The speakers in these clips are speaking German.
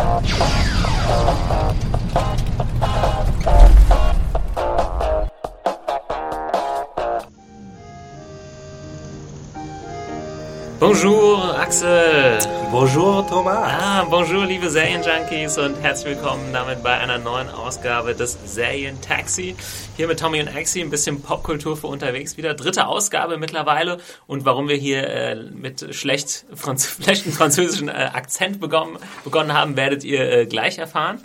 Oh, oh, oh, oh. Bonjour, Axel. Bonjour, Thomas. Ah, bonjour, liebe Serienjunkies und herzlich willkommen damit bei einer neuen Ausgabe des Serientaxi. Hier mit Tommy und Axi ein bisschen Popkultur für unterwegs wieder. Dritte Ausgabe mittlerweile und warum wir hier äh, mit schlecht Franz schlechten französischen äh, Akzent begonnen, begonnen haben, werdet ihr äh, gleich erfahren.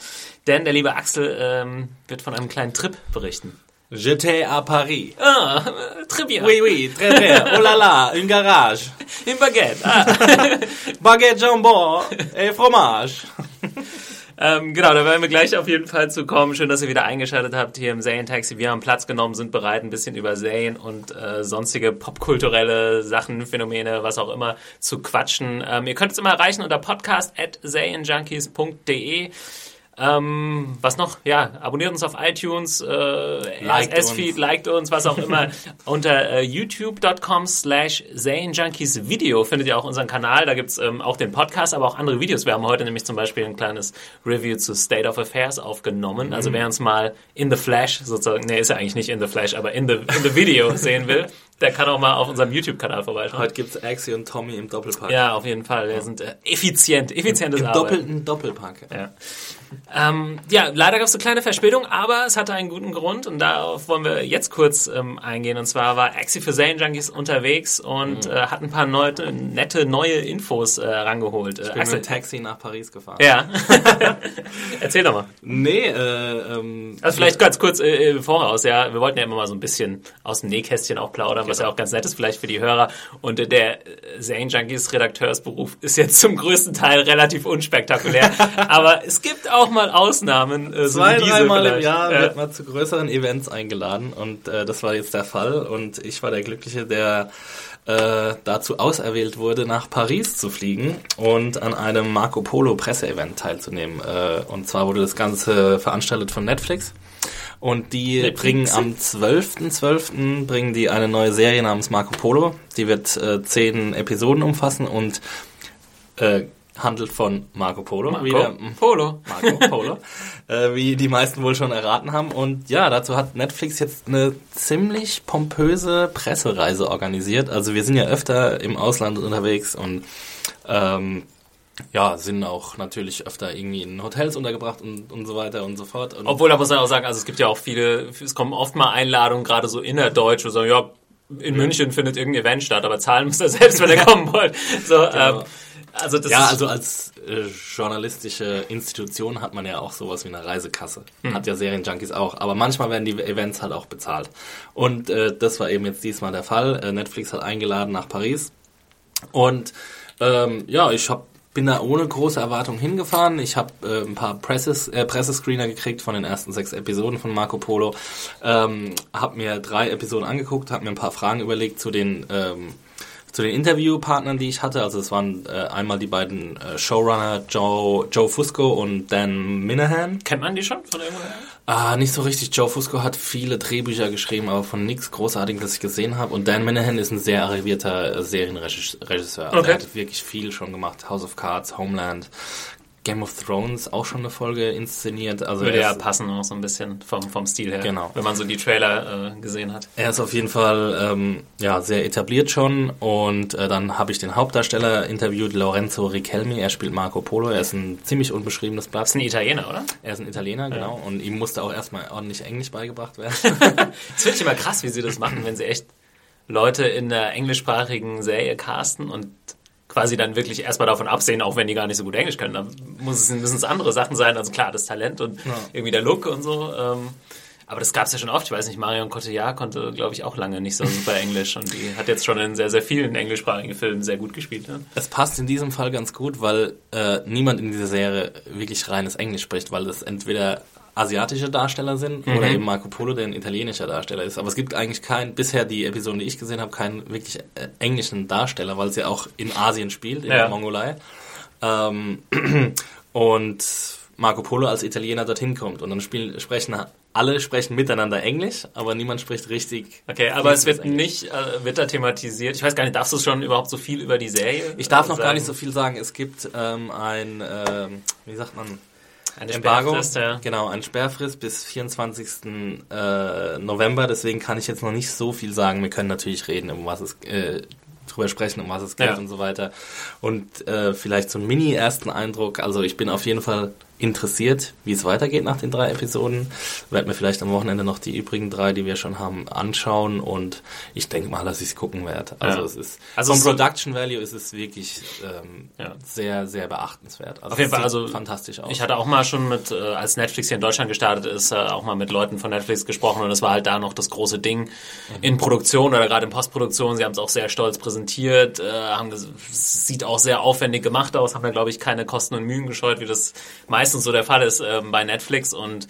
Denn der liebe Axel ähm, wird von einem kleinen Trip berichten. J'étais à Paris. Ah, très bien. Oui, oui, très bien. Oh là là, une garage. Im Baguette. Ah. Baguette jambon et fromage. Ähm, genau, da werden wir gleich auf jeden Fall zu kommen. Schön, dass ihr wieder eingeschaltet habt hier im Serien-Taxi. Wir haben Platz genommen, sind bereit, ein bisschen über Serien und äh, sonstige popkulturelle Sachen, Phänomene, was auch immer, zu quatschen. Ähm, ihr könnt es immer erreichen unter podcast.serienjunkies.de. Ähm, was noch? Ja, abonniert uns auf iTunes, äh, Liked RSS-Feed, uns. liked uns, was auch immer. Unter äh, youtube.com slash Junkies Video findet ihr auch unseren Kanal. Da gibt's ähm, auch den Podcast, aber auch andere Videos. Wir haben heute nämlich zum Beispiel ein kleines Review zu State of Affairs aufgenommen. Also wer uns mal in the Flash sozusagen, nee, ist ja eigentlich nicht in the Flash, aber in the, in the Video sehen will, der kann auch mal auf unserem YouTube-Kanal vorbeischauen. Heute gibt's Axie und Tommy im Doppelpack. Ja, auf jeden Fall. Wir sind äh, effizient, effizientes Im Arbeiten. doppelten Doppelpack. Ja. Ähm, ja, leider gab es eine kleine Verspätung, aber es hatte einen guten Grund und darauf wollen wir jetzt kurz ähm, eingehen. Und zwar war Axie für Zane Junkies unterwegs und äh, hat ein paar neue, nette neue Infos äh, rangeholt. Äh, Ich bin mit dem Taxi nach Paris gefahren. ja. Erzähl doch mal. Nee, äh, ähm, Also vielleicht ganz kurz äh, äh, voraus, ja. Wir wollten ja immer mal so ein bisschen aus dem Nähkästchen auch plaudern, was ja auch ganz nett ist vielleicht für die Hörer. Und äh, der äh, Zane Junkies Redakteursberuf ist jetzt zum größten Teil relativ unspektakulär. aber es gibt auch mal Ausnahmen. Äh, so zwei, diese dreimal im. Jahr Ja. wird man zu größeren Events eingeladen und äh, das war jetzt der Fall und ich war der Glückliche, der äh, dazu auserwählt wurde, nach Paris zu fliegen und an einem Marco Polo Presseevent teilzunehmen. Äh, und zwar wurde das Ganze veranstaltet von Netflix. Und die Netflix? bringen am 12.12. bringen die eine neue Serie namens Marco Polo. Die wird äh, zehn Episoden umfassen und äh, handelt von Marco Polo. Marco Wieder, Polo. Marco Polo, äh, wie die meisten wohl schon erraten haben. Und ja, dazu hat Netflix jetzt eine ziemlich pompöse Pressereise organisiert. Also wir sind ja öfter im Ausland unterwegs und ähm, ja, sind auch natürlich öfter irgendwie in Hotels untergebracht und, und so weiter und so fort. Und Obwohl, da muss man auch sagen, also es gibt ja auch viele, es kommen oft mal Einladungen, gerade so innerdeutsch, wo sagen, ja, in München findet irgendein Event statt, aber zahlen müsst ihr selbst, wenn ihr kommen wollt. So, ähm, also das ja, also als äh, journalistische Institution hat man ja auch sowas wie eine Reisekasse. Hat ja Serienjunkies auch. Aber manchmal werden die Events halt auch bezahlt. Und äh, das war eben jetzt diesmal der Fall. Äh, Netflix hat eingeladen nach Paris. Und ähm, ja, ich hab, bin da ohne große Erwartung hingefahren. Ich habe äh, ein paar Presses, äh, Pressescreener gekriegt von den ersten sechs Episoden von Marco Polo. Ähm, habe mir drei Episoden angeguckt, habe mir ein paar Fragen überlegt zu den ähm, zu den Interviewpartnern, die ich hatte. Also es waren äh, einmal die beiden äh, Showrunner Joe, Joe Fusco und Dan Minahan. kennt man die schon von irgendwoher? Ah, nicht so richtig. Joe Fusco hat viele Drehbücher geschrieben, aber von nichts Großartigem, das ich gesehen habe. Und Dan Minahan ist ein sehr arrivierter äh, Serienregisseur. Also Okay. Er hat wirklich viel schon gemacht. House of Cards, Homeland, Game of Thrones auch schon eine Folge inszeniert. Also Würde ja passen auch so ein bisschen vom, vom Stil her. Genau. Wenn man so die Trailer äh, gesehen hat. Er ist auf jeden Fall ähm, ja, sehr etabliert schon und äh, dann habe ich den Hauptdarsteller interviewt, Lorenzo Richelmi. Er spielt Marco Polo. Er ist ein ziemlich unbeschriebenes Blatt. Ist ein Italiener, oder? Er ist ein Italiener, genau. Und ihm musste auch erstmal ordentlich Englisch beigebracht werden. Das finde ich immer krass, wie sie das machen, wenn sie echt Leute in einer englischsprachigen Serie casten und quasi dann wirklich erstmal davon absehen, auch wenn die gar nicht so gut Englisch können. Dann muss es, müssen es andere Sachen sein. Also klar, das Talent und irgendwie der Look und so. Ähm, Aber das gab es ja schon oft. Ich weiß nicht, Marion Cotillard konnte, glaube ich, auch lange nicht so super Englisch und die hat jetzt schon in sehr, sehr vielen englischsprachigen Filmen sehr gut gespielt. Ne? Es passt in diesem Fall ganz gut, weil äh, niemand in dieser Serie wirklich reines Englisch spricht, weil es entweder asiatische Darsteller sind mhm. oder eben Marco Polo, der ein italienischer Darsteller ist. Aber es gibt eigentlich keinen, bisher die Episoden, die ich gesehen habe, keinen wirklich äh, englischen Darsteller, weil es ja auch in Asien spielt, in ja. der Mongolei. Ähm, und Marco Polo als Italiener dorthin kommt und dann spielen, sprechen alle sprechen miteinander Englisch, aber niemand spricht richtig. Okay, aber es wird Englisch. nicht, äh, wird da thematisiert. Ich weiß gar nicht, darfst du schon überhaupt so viel über die Serie? Ich darf noch sagen? gar nicht so viel sagen. Es gibt ähm, ein, äh, wie sagt man, ein Embargo, Sperrfrist, ja. genau, ein Sperrfrist bis 24. Äh, November. Deswegen kann ich jetzt noch nicht so viel sagen. Wir können natürlich reden, um was es äh, drüber sprechen, um was es geht ja. und so weiter. Und äh, vielleicht so einen mini-ersten Eindruck. Also ich bin auf jeden Fall interessiert, wie es weitergeht nach den drei Episoden. Werde mir vielleicht am Wochenende noch die übrigen drei, die wir schon haben, anschauen und ich denke mal, dass ich es gucken werde. Also ja. es ist also vom Production Value ist es wirklich ähm, ja. sehr, sehr beachtenswert. Also Auf jeden Fall, also fantastisch aus. Ich hatte auch mal schon mit, äh, als Netflix hier in Deutschland gestartet ist, äh, auch mal mit Leuten von Netflix gesprochen und es war halt da noch das große Ding mhm. in Produktion oder gerade in Postproduktion. Sie haben es auch sehr stolz präsentiert, äh, haben sieht auch sehr aufwendig gemacht aus, haben da glaube ich keine Kosten und Mühen gescheut, wie das meistens meistens so der Fall ist ähm, bei Netflix. Und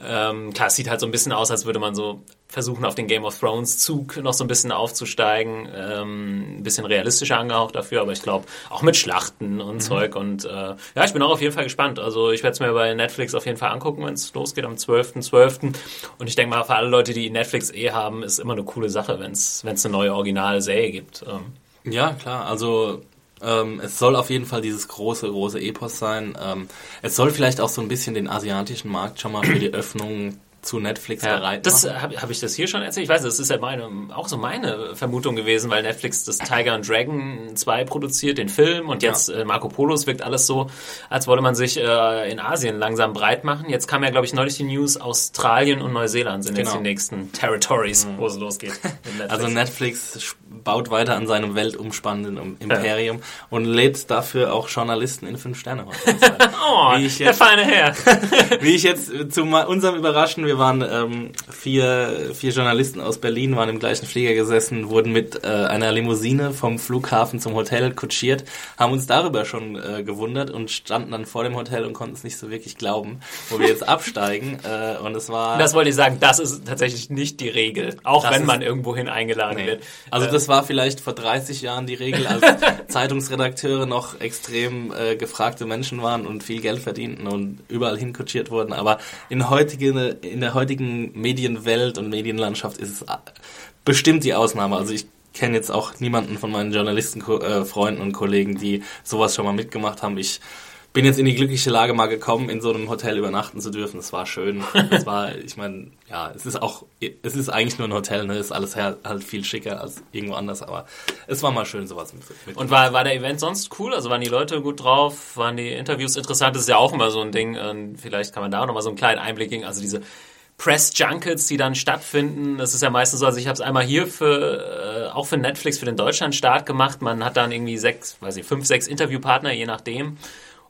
ähm, klar, es sieht halt so ein bisschen aus, als würde man so versuchen, auf den Game of Thrones Zug noch so ein bisschen aufzusteigen. Ähm, ein bisschen realistischer angehaucht dafür, aber ich glaube auch mit Schlachten und mhm. Zeug. Und äh, ja, ich bin auch auf jeden Fall gespannt. Also ich werde es mir bei Netflix auf jeden Fall angucken, wenn es losgeht am 12.12. .12. Und ich denke mal, für alle Leute, die Netflix eh haben, ist immer eine coole Sache, wenn es eine neue Originalserie gibt. Ähm. Ja, klar. Also ähm, es soll auf jeden Fall dieses große, große Epos sein. Ähm, es soll vielleicht auch so ein bisschen den asiatischen Markt schon mal für die Öffnung zu Netflix ja, bereit Das habe hab ich das hier schon erzählt. Ich weiß, das ist ja meine, auch so meine Vermutung gewesen, weil Netflix das Tiger and Dragon 2 produziert, den Film, und jetzt ja. äh, Marco Polos wirkt alles so, als wolle man sich äh, in Asien langsam breit machen. Jetzt kam ja, glaube ich, neulich die News, Australien und Neuseeland sind genau. jetzt die nächsten Territories, mhm. wo es losgeht. Netflix. Also Netflix baut weiter an seinem weltumspannenden Imperium ja. und lädt dafür auch Journalisten in fünf Sterne. oh, wie ich jetzt, der feine Herr. wie ich jetzt zu unserem Überraschen, wir waren ähm, vier, vier Journalisten aus Berlin, waren im gleichen Flieger gesessen, wurden mit äh, einer Limousine vom Flughafen zum Hotel kutschiert, haben uns darüber schon äh, gewundert und standen dann vor dem Hotel und konnten es nicht so wirklich glauben, wo wir jetzt absteigen. Äh, und es war. Das wollte ich sagen, das ist tatsächlich nicht die Regel, auch wenn man irgendwohin eingeladen nee. wird. Also das war vielleicht vor 30 Jahren die Regel, als Zeitungsredakteure noch extrem äh, gefragte Menschen waren und viel Geld verdienten und überall hinkutschiert wurden. Aber in, heutige, in der heutigen Medienwelt und Medienlandschaft ist es äh, bestimmt die Ausnahme. Also ich kenne jetzt auch niemanden von meinen Journalistenfreunden äh, und Kollegen, die sowas schon mal mitgemacht haben. Ich bin jetzt in die glückliche Lage mal gekommen, in so einem Hotel übernachten zu dürfen. Es war schön. Es war, ich meine, ja, es ist auch, es ist eigentlich nur ein Hotel, ne? Ist alles halt viel schicker als irgendwo anders, aber es war mal schön, sowas mit. mit Und war, war der Event sonst cool? Also waren die Leute gut drauf? Waren die Interviews interessant? Das ist ja auch immer so ein Ding. Und vielleicht kann man da auch noch mal so einen kleinen Einblick geben. Also diese Press Junkets, die dann stattfinden. Das ist ja meistens so, also ich habe es einmal hier für, äh, auch für Netflix, für den Deutschlandstart gemacht. Man hat dann irgendwie sechs, weiß ich, fünf, sechs Interviewpartner, je nachdem.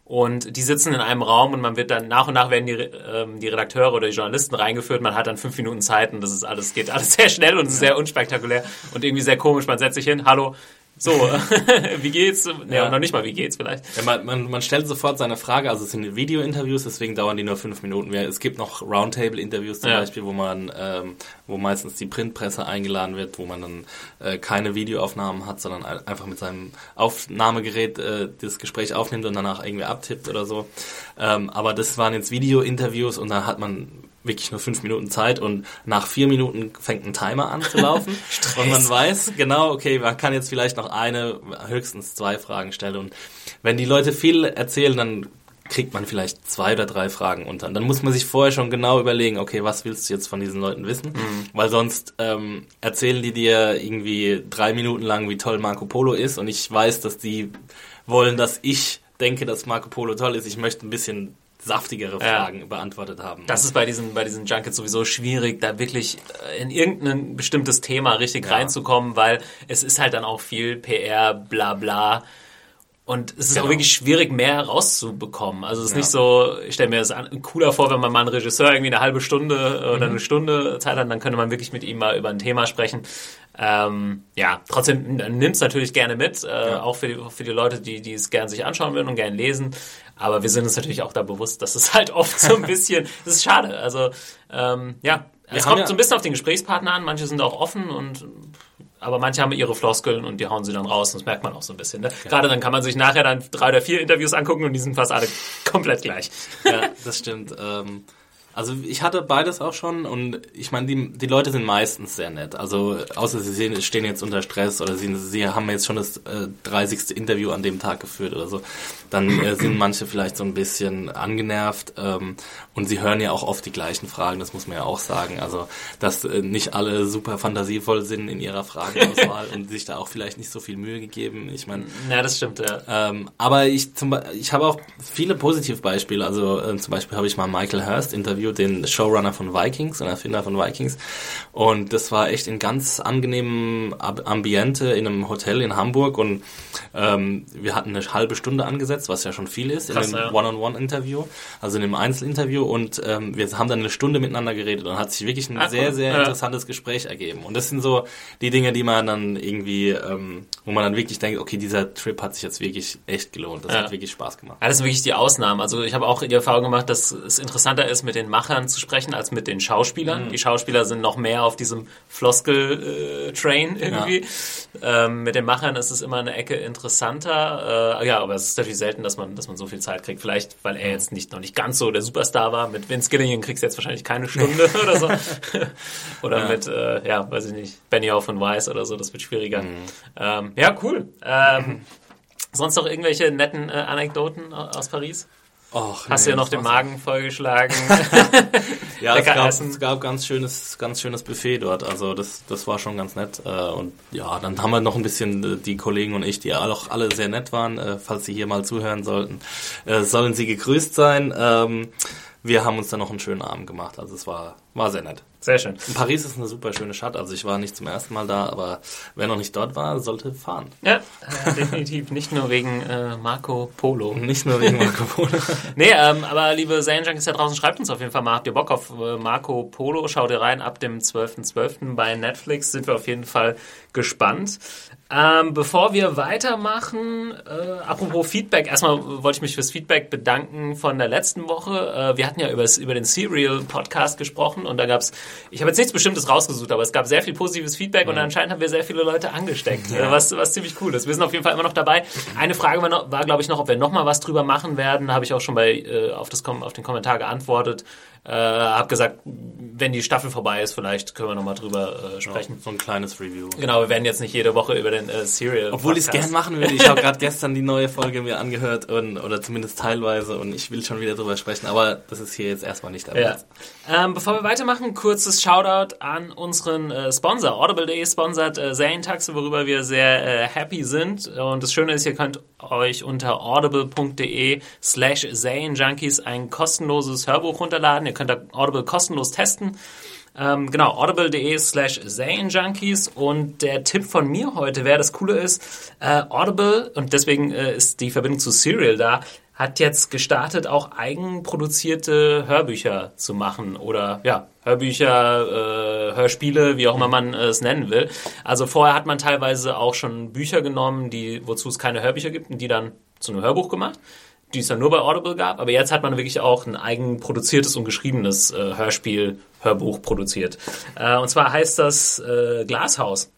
Und die sitzen in einem Raum und man wird dann nach und nach werden die, ähm, die Redakteure oder die Journalisten reingeführt. Man hat dann fünf Minuten Zeit und das ist alles, geht alles sehr schnell und sehr unspektakulär und irgendwie sehr komisch. Man setzt sich hin, hallo, so, wie geht's? Nee, ja. noch nicht mal, wie geht's vielleicht. Ja, man, man, man stellt sofort seine Frage, also es sind Video-Interviews, deswegen dauern die nur fünf Minuten. Es gibt noch Roundtable-Interviews zum ja. Beispiel, wo man, ähm, wo meistens die Printpresse eingeladen wird, wo man dann äh, keine Videoaufnahmen hat, sondern einfach mit seinem Aufnahmegerät äh, das Gespräch aufnimmt und danach irgendwie abtippt oder so. Ähm, aber das waren jetzt Video-Interviews und da hat man wirklich nur fünf Minuten Zeit und nach vier Minuten fängt ein Timer an zu laufen und man weiß genau, okay, man kann jetzt vielleicht noch eine, höchstens zwei Fragen stellen und wenn die Leute viel erzählen, dann kriegt man vielleicht zwei oder drei Fragen unter. Dann muss man sich vorher schon genau überlegen, okay, was willst du jetzt von diesen Leuten wissen? Mhm. Weil sonst ähm, erzählen die dir irgendwie drei Minuten lang, wie toll Marco Polo ist und ich weiß, dass die wollen, dass ich denke, dass Marco Polo toll ist. Ich möchte ein bisschen saftigere Fragen ja. beantwortet haben. Das ist bei diesen, bei diesen Junkets sowieso schwierig, da wirklich äh, in irgendein bestimmtes Thema richtig ja. reinzukommen, weil es ist halt dann auch viel PR, bla bla. Und es ist Genau. auch wirklich schwierig, mehr rauszubekommen. Also es ist Ja. nicht so, ich stelle mir das an, cooler vor, wenn man mal einen Regisseur irgendwie eine halbe Stunde äh, Mhm. oder eine Stunde Zeit hat, dann könnte man wirklich mit ihm mal über ein Thema sprechen. Ähm, ja, trotzdem nimmt es natürlich gerne mit, äh, auch für die, für die Leute, die, die es gern sich anschauen würden und gern lesen. Aber wir sind uns natürlich auch da bewusst, dass es halt oft so ein bisschen, das ist schade. Also ähm, ja, es haben kommt ja- so ein bisschen auf den Gesprächspartner an. Manche sind auch offen und aber manche haben ihre Floskeln und die hauen sie dann raus. Das merkt man auch so ein bisschen. Ne? Gerade dann kann man sich nachher dann drei oder vier Interviews angucken und die sind fast alle komplett gleich. ja, das stimmt. Ähm, also ich hatte beides auch schon und ich meine, die, die Leute sind meistens sehr nett. Also außer sie sehen, stehen jetzt unter Stress oder sie, sie haben jetzt schon das äh, 30. Interview an dem Tag geführt oder so, dann äh, sind manche vielleicht so ein bisschen angenervt ähm, und sie hören ja auch oft die gleichen Fragen, das muss man ja auch sagen. Also dass äh, nicht alle super fantasievoll sind in ihrer Fragenauswahl und sich da auch vielleicht nicht so viel Mühe gegeben. Ich meine, Ja, das stimmt, ja. ähm, aber ich zum ich habe auch viele Positivbeispiele. Also äh, zum Beispiel habe ich mal Michael Hurst interviewt, den Showrunner von Vikings und Erfinder von Vikings. Und das war echt in ganz angenehmem Ambiente in einem Hotel in Hamburg. Und ähm, wir hatten eine halbe Stunde angesetzt, was ja schon viel ist, Krass, in ja. One-on-One-Interview, also in dem Einzelinterview. Und ähm, wir haben dann eine Stunde miteinander geredet und hat sich wirklich ein Ah, sehr, sehr Ja. interessantes Gespräch ergeben. Und das sind so die Dinge, die man dann irgendwie, ähm, wo man dann wirklich denkt, okay, dieser Trip hat sich jetzt wirklich echt gelohnt. Das Ja. hat wirklich Spaß gemacht. Ja, das sind wirklich die Ausnahmen. Also ich habe auch die Erfahrung gemacht, dass es interessanter ist, mit den Machern zu sprechen, als mit den Schauspielern. Die Schauspieler sind noch mehr auf diesem Floskel-Train irgendwie. Ähm, mit den Machern ist es immer eine Ecke interessanter. Äh, ja, aber es ist natürlich selten, dass man, dass man so viel Zeit kriegt. Vielleicht, weil er jetzt nicht noch nicht ganz so der Superstar war. Mit Vince Gilligan kriegst du jetzt wahrscheinlich keine Stunde oder so. oder Ja. mit, äh, ja, weiß ich nicht, Benioff und Weiss oder so. Das wird schwieriger. Ähm, ja, cool. Ähm, Sonst noch irgendwelche netten äh, Anekdoten aus Paris? Och, Hast du ja noch den. Magen vollgeschlagen? Ja, es gab, es gab ganz schönes, ganz schönes Buffet dort. Also das, das war schon ganz nett. Äh, Und ja, dann haben wir noch ein bisschen äh, die Kollegen und ich, die auch alle sehr nett waren, äh, falls sie hier mal zuhören sollten, sollen sie gegrüßt sein. Ähm, Wir haben uns dann noch einen schönen Abend gemacht. Also es war, war sehr nett. Sehr schön. Und Paris ist eine super schöne Stadt. Also ich war nicht zum ersten Mal da, aber wer noch nicht dort war, sollte fahren. Ja, äh, definitiv. Nicht nur wegen äh, Marco Polo. Nicht nur wegen Marco Polo. Nee, ähm, aber liebe Serienjunkies da draußen, schreibt uns auf jeden Fall mal. Habt ihr Bock auf äh, Marco Polo? Schaut ihr rein ab dem 12.12. bei Netflix. Sind wir auf jeden Fall gespannt. Ähm, bevor wir weitermachen, äh, apropos Feedback, erstmal wollte ich mich fürs Feedback bedanken von der letzten Woche. Äh, wir hatten ja übers, über den Serial Podcast gesprochen und da gab's, ich habe jetzt nichts Bestimmtes rausgesucht, aber es gab sehr viel positives Feedback und anscheinend haben wir sehr viele Leute angesteckt, äh, was, was ziemlich cool ist. Wir sind auf jeden Fall immer noch dabei. Eine Frage war, noch, war glaube ich, noch, ob wir noch mal was drüber machen werden. Habe ich auch schon bei, äh, auf, das, auf den Kommentar geantwortet. Äh, habe gesagt, wenn die Staffel vorbei ist, vielleicht können wir noch mal drüber äh, sprechen. So ein kleines Review. Genau, wir werden jetzt nicht jede Woche über den äh, Serial. Obwohl ich es gern machen würde. Ich habe gerade gestern die neue Folge mir angehört und, oder zumindest teilweise und ich will schon wieder drüber sprechen, aber das ist hier jetzt erstmal nicht der Ja. Ähm, bevor wir weitermachen, kurzes Shoutout an unseren äh, Sponsor. Audible.de sponsert äh, Serientaxe, worüber wir sehr äh, happy sind. Und das Schöne ist, ihr könnt euch unter audible.de slash Serienjunkies ein kostenloses Hörbuch runterladen. Ihr könnt da Audible kostenlos testen. Ähm, genau, audible.de slash Serienjunkies und der Tipp von mir heute wäre, das Coole ist, äh, Audible, und deswegen äh, ist die Verbindung zu Serial da, hat jetzt gestartet, auch eigenproduzierte Hörbücher zu machen oder ja, Hörbücher, äh, Hörspiele, wie auch immer man äh, es nennen will. Also vorher hat man teilweise auch schon Bücher genommen, die, wozu es keine Hörbücher gibt und die dann zu einem Hörbuch gemacht die es dann nur bei Audible gab, aber jetzt hat man wirklich auch ein eigenproduziertes und geschriebenes äh, Hörspiel, Hörbuch produziert. Äh, und zwar heißt das äh, Glashaus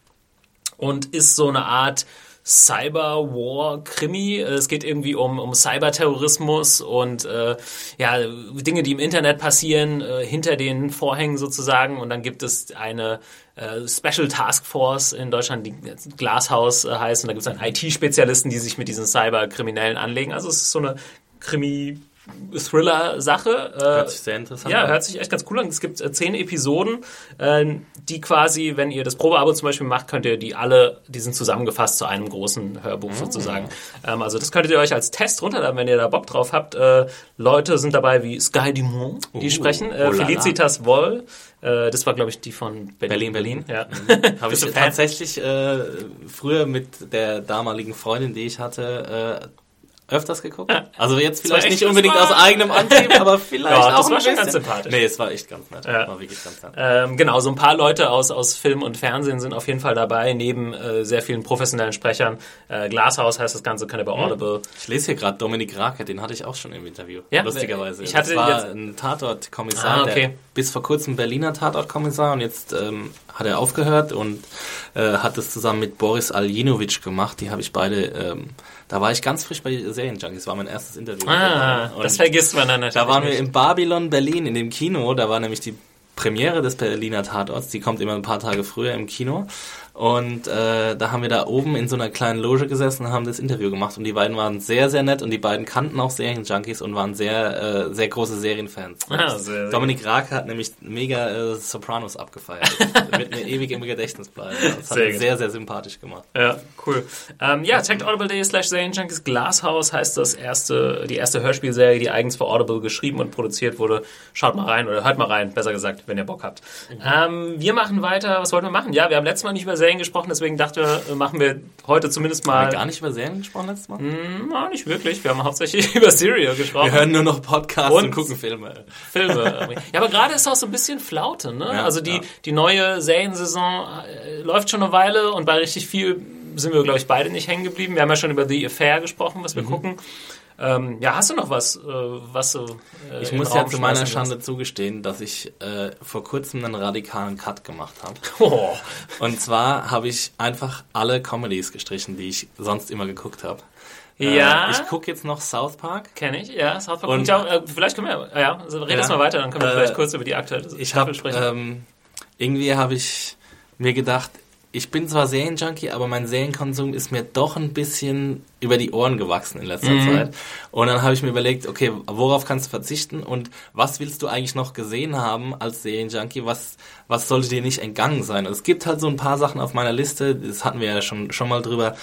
und ist so eine Art Cyber-War-Krimi. Es geht irgendwie um, um Cyberterrorismus und äh, ja, Dinge, die im Internet passieren, äh, hinter den Vorhängen sozusagen. Und dann gibt es eine äh, Special Task Force in Deutschland, die Glashaus äh, heißt. Und da gibt es einen IT-Spezialisten, die sich mit diesen Cyberkriminellen anlegen. Also es ist so eine Krimi- Thriller-Sache. Äh, Hört sich sehr interessant Ja, an. hört sich echt ganz cool an. Es gibt äh, zehn Episoden, äh, die quasi, wenn ihr das Probeabo zum Beispiel macht, könnt ihr die alle, die sind zusammengefasst zu einem großen Hörbuch Ah. sozusagen. Ähm, also das könntet ihr euch als Test runterladen, wenn ihr da Bock drauf habt. Leute sind dabei wie Sky Dumont, die Uh, sprechen. oh. Felicitas Woll, das war glaube ich die von Berlin. Berlin, Berlin. Ja. Habe ich tatsächlich äh, früher mit der damaligen Freundin, die ich hatte, äh, öfters geguckt. Also jetzt vielleicht nicht das unbedingt aus eigenem Antrieb, aber vielleicht Ja, auch das ein war schon bisschen. ganz sympathisch. Nee, es war echt ganz nett. Ja. War wirklich ganz nett. Ähm, genau, so ein paar Leute aus, aus Film und Fernsehen sind auf jeden Fall dabei, neben äh, sehr vielen professionellen Sprechern. Äh, Glashaus heißt das Ganze, könnt ihr bei Audible. Ich lese hier gerade Dominik Raker, den hatte ich auch schon im Interview. Ja? lustigerweise. Ich hatte das war jetzt- ein Tatort-Kommissar, Ah, okay. bis vor kurzem Berliner Tatort-Kommissar und jetzt ähm, hat er aufgehört und äh, hat es zusammen mit Boris Aljinovic gemacht. Die habe ich beide, ähm, da war ich ganz frisch bei Serienjunkies, war mein erstes Interview. Ah, das vergisst man dann natürlich. da waren wir nicht. im Babylon Berlin in dem Kino, da war nämlich die Premiere des Berliner Tatorts, die kommt immer ein paar Tage früher im Kino. Und äh, da haben wir da oben in so einer kleinen Loge gesessen und haben das Interview gemacht. Und die beiden waren sehr, sehr nett und die beiden kannten auch Serienjunkies und waren sehr, äh, sehr große Serienfans. Ah, sehr, Dominik Raake hat nämlich mega äh, Sopranos abgefeiert. Wird mir ewig im Gedächtnis bleiben. Das hat Sehr sehr, sehr sympathisch gemacht. Ja, cool. Ähm, ja, checkt audible.de slash Serienjunkies. Glashaus heißt das erste, die erste Hörspielserie, die eigens für Audible geschrieben und produziert wurde. Schaut mal rein oder hört mal rein, besser gesagt, wenn ihr Bock habt. Ähm, wir machen weiter. Was wollten wir machen? Ja, wir haben letztes Mal nicht über Serien gesprochen, deswegen dachten wir, äh, machen wir heute zumindest Haben wir mal... gar nicht über Serien gesprochen letztes Mal? Na, nicht wirklich. Wir haben hauptsächlich über Serial gesprochen. Wir hören nur noch Podcasts und, Und- gucken Filme. Filme. ja, aber gerade ist auch so ein bisschen Flaute, ne? Ja, also die, ja. die neue Seriensaison äh, läuft schon eine Weile und bei richtig viel sind wir, glaube ich, beide nicht hängen geblieben. Wir haben ja schon über The Affair gesprochen, was wir Mhm. gucken. Ähm, ja, hast du noch was, äh, was so äh, Ich muss ja zu meiner Schande zugestehen, dass ich äh, vor kurzem einen radikalen Cut gemacht habe. Oh. Und zwar habe ich einfach alle Comedies gestrichen, die ich sonst immer geguckt habe. Ja. Äh, ich gucke jetzt noch South Park. Kenn ich, ja. South Park Und- auch, äh, vielleicht können wir, äh, ja, also red Ja. mal weiter, dann können wir Äh, vielleicht kurz über die aktuelle Ich Staffel habe sprechen. ähm, irgendwie habe ich mir gedacht, ich bin zwar Serienjunkie, aber mein Serienkonsum ist mir doch ein bisschen über die Ohren gewachsen in letzter Mhm. Zeit. Und dann habe ich mir überlegt, okay, worauf kannst du verzichten und was willst du eigentlich noch gesehen haben als Serienjunkie? Was, was sollte dir nicht entgangen sein? Und es gibt halt so ein paar Sachen auf meiner Liste, das hatten wir ja schon, schon mal drüber.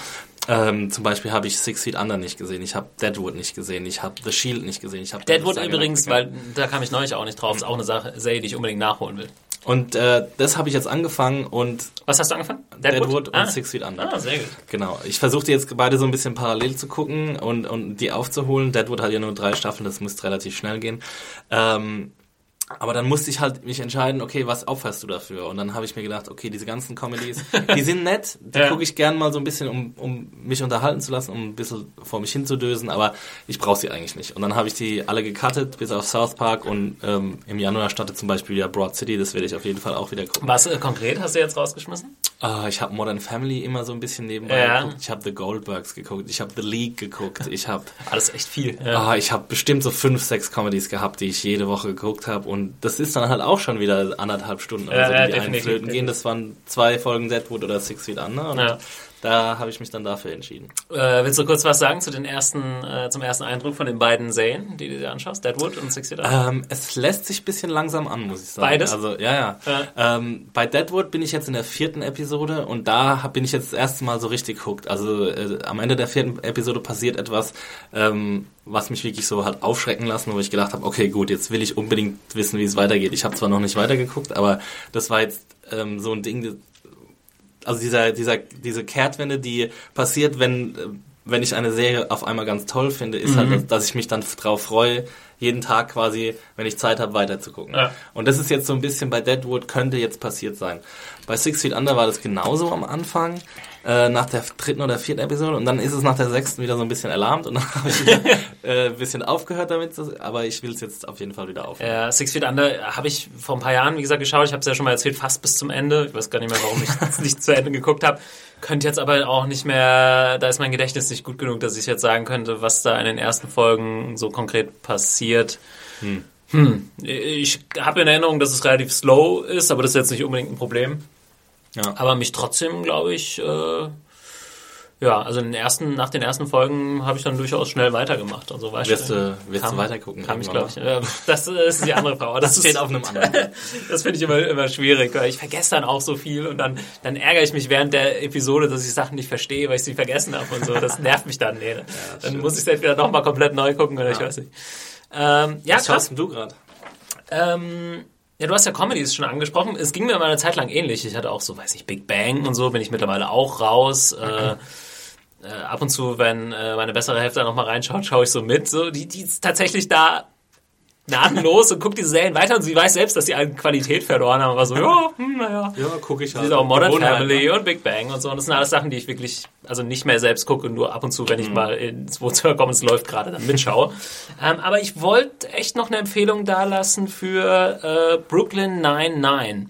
Ähm, zum Beispiel habe ich Six Feet Under nicht gesehen, ich habe Deadwood nicht gesehen, ich habe The Shield nicht gesehen, ich habe Deadwood übrigens, weil da kam ich neulich auch nicht drauf, ist auch eine Sache, Serie, die ich unbedingt nachholen will. Und äh, das habe ich jetzt angefangen und Was hast du angefangen? Deadwood, und ah. Six Feet Under. Ah, sehr gut. Genau. Ich versuchte jetzt beide so ein bisschen parallel zu gucken und, und die aufzuholen. Deadwood hat ja nur drei Staffeln, das müsste relativ schnell gehen. Ähm, aber dann musste ich halt mich entscheiden, okay, was opferst du dafür? Und dann habe ich mir gedacht, okay, diese ganzen Comedies, die sind nett, die Ja. gucke ich gern mal so ein bisschen, um, um mich unterhalten zu lassen, um ein bisschen vor mich hinzudösen, aber ich brauche sie eigentlich nicht. Und dann habe ich die alle gecuttet, bis auf South Park und ähm, im Januar startet zum Beispiel ja Broad City, das werde ich auf jeden Fall auch wieder gucken. Was äh, konkret hast du jetzt rausgeschmissen? Ah, ich habe Modern Family immer so ein bisschen nebenbei Ja. geguckt. Ich habe The Goldbergs geguckt. Ich habe The League geguckt. Ich habe Alles echt viel. Ja. ah, ich habe bestimmt so fünf, sechs Comedies gehabt, die ich jede Woche geguckt habe. Und das ist dann halt auch schon wieder anderthalb Stunden, Ja, also, ja, die einen definitiv, flöten gehen. Das waren zwei Folgen Deadwood oder Six Feet Under. Und Ja. Da habe ich mich dann dafür entschieden. Äh, willst du kurz was sagen zu den ersten, äh, zum ersten Eindruck von den beiden Serien, die du dir anschaust? Deadwood und Six Feet? Ähm, es lässt sich ein bisschen langsam an, muss ich sagen. Beides? Also, ja, ja. Ähm, bei Deadwood bin ich jetzt in der vierten Episode und da hab, bin ich jetzt das erste Mal so richtig hooked. Also äh, am Ende der vierten Episode passiert etwas, ähm, was mich wirklich so hat aufschrecken lassen, wo ich gedacht habe, okay, gut, jetzt will ich unbedingt wissen, wie es weitergeht. Ich habe zwar noch nicht weitergeguckt, aber das war jetzt ähm, so ein Ding, also dieser, dieser, diese Kehrtwende, die passiert, wenn, wenn ich eine Serie auf einmal ganz toll finde, ist halt, dass, dass ich mich dann drauf freue, jeden Tag quasi, wenn ich Zeit habe, weiterzugucken. Ja. Und das ist jetzt so ein bisschen bei Deadwood, könnte jetzt passiert sein. Bei Six Feet Under war das genauso am Anfang, äh, nach der dritten oder vierten Episode, und dann ist es nach der sechsten wieder so ein bisschen erlahmt, und dann habe ich wieder äh, ein bisschen aufgehört damit, aber ich will es jetzt auf jeden Fall wieder aufnehmen. Ja, Six Feet Under habe ich vor ein paar Jahren, wie gesagt, geschaut. Ich habe es ja schon mal erzählt, fast bis zum Ende. Ich weiß gar nicht mehr, warum ich es nicht zu Ende geguckt habe. Könnte jetzt aber auch nicht mehr, da ist mein Gedächtnis nicht gut genug, dass ich jetzt sagen könnte, was da in den ersten Folgen so konkret passiert. Hm. Ich habe in Erinnerung, dass es relativ slow ist, aber das ist jetzt nicht unbedingt ein Problem. Ja. Aber mich trotzdem, glaube ich, äh, Ja, also den ersten, nach den ersten Folgen habe ich dann durchaus schnell weitergemacht. Also war wirst du, wirst du weitergucken? Kam ich, glaube ich. Ja, das ist die andere Frau. Das, das steht auf einem anderen. das finde ich immer, immer schwierig, weil ich vergesse dann auch so viel und dann, dann ärgere ich mich während der Episode, dass ich Sachen nicht verstehe, weil ich sie vergessen habe und so. Das nervt mich dann. Nee. Ja, dann stimmt. muss ich es entweder nochmal komplett neu gucken oder ja. ich weiß nicht. Ähm, ja, Was schaust du gerade? Ähm, ja, du hast ja Comedies schon angesprochen. Es ging mir mal eine Zeit lang ähnlich. Ich hatte auch so, weiß ich, Big Bang und so, bin ich mittlerweile auch raus. Äh, äh, ab und zu, wenn äh, meine bessere Hälfte da nochmal reinschaut, schaue ich so mit. So, die, die ist tatsächlich da gnadenlos und guckt diese Serien weiter und sie weiß selbst, dass sie an Qualität verloren haben. Aber so, ja, hm, naja. Ja, gucke ich halt. Sie ist auch Modern Family und Big Bang und so. Und das sind alles Sachen, die ich wirklich, also nicht mehr selbst gucke, nur ab und zu, wenn ich mhm. mal ins Wohnzimmer komme, es läuft gerade, dann mitschaue. ähm, aber ich wollte echt noch eine Empfehlung dalassen für äh, Brooklyn 99,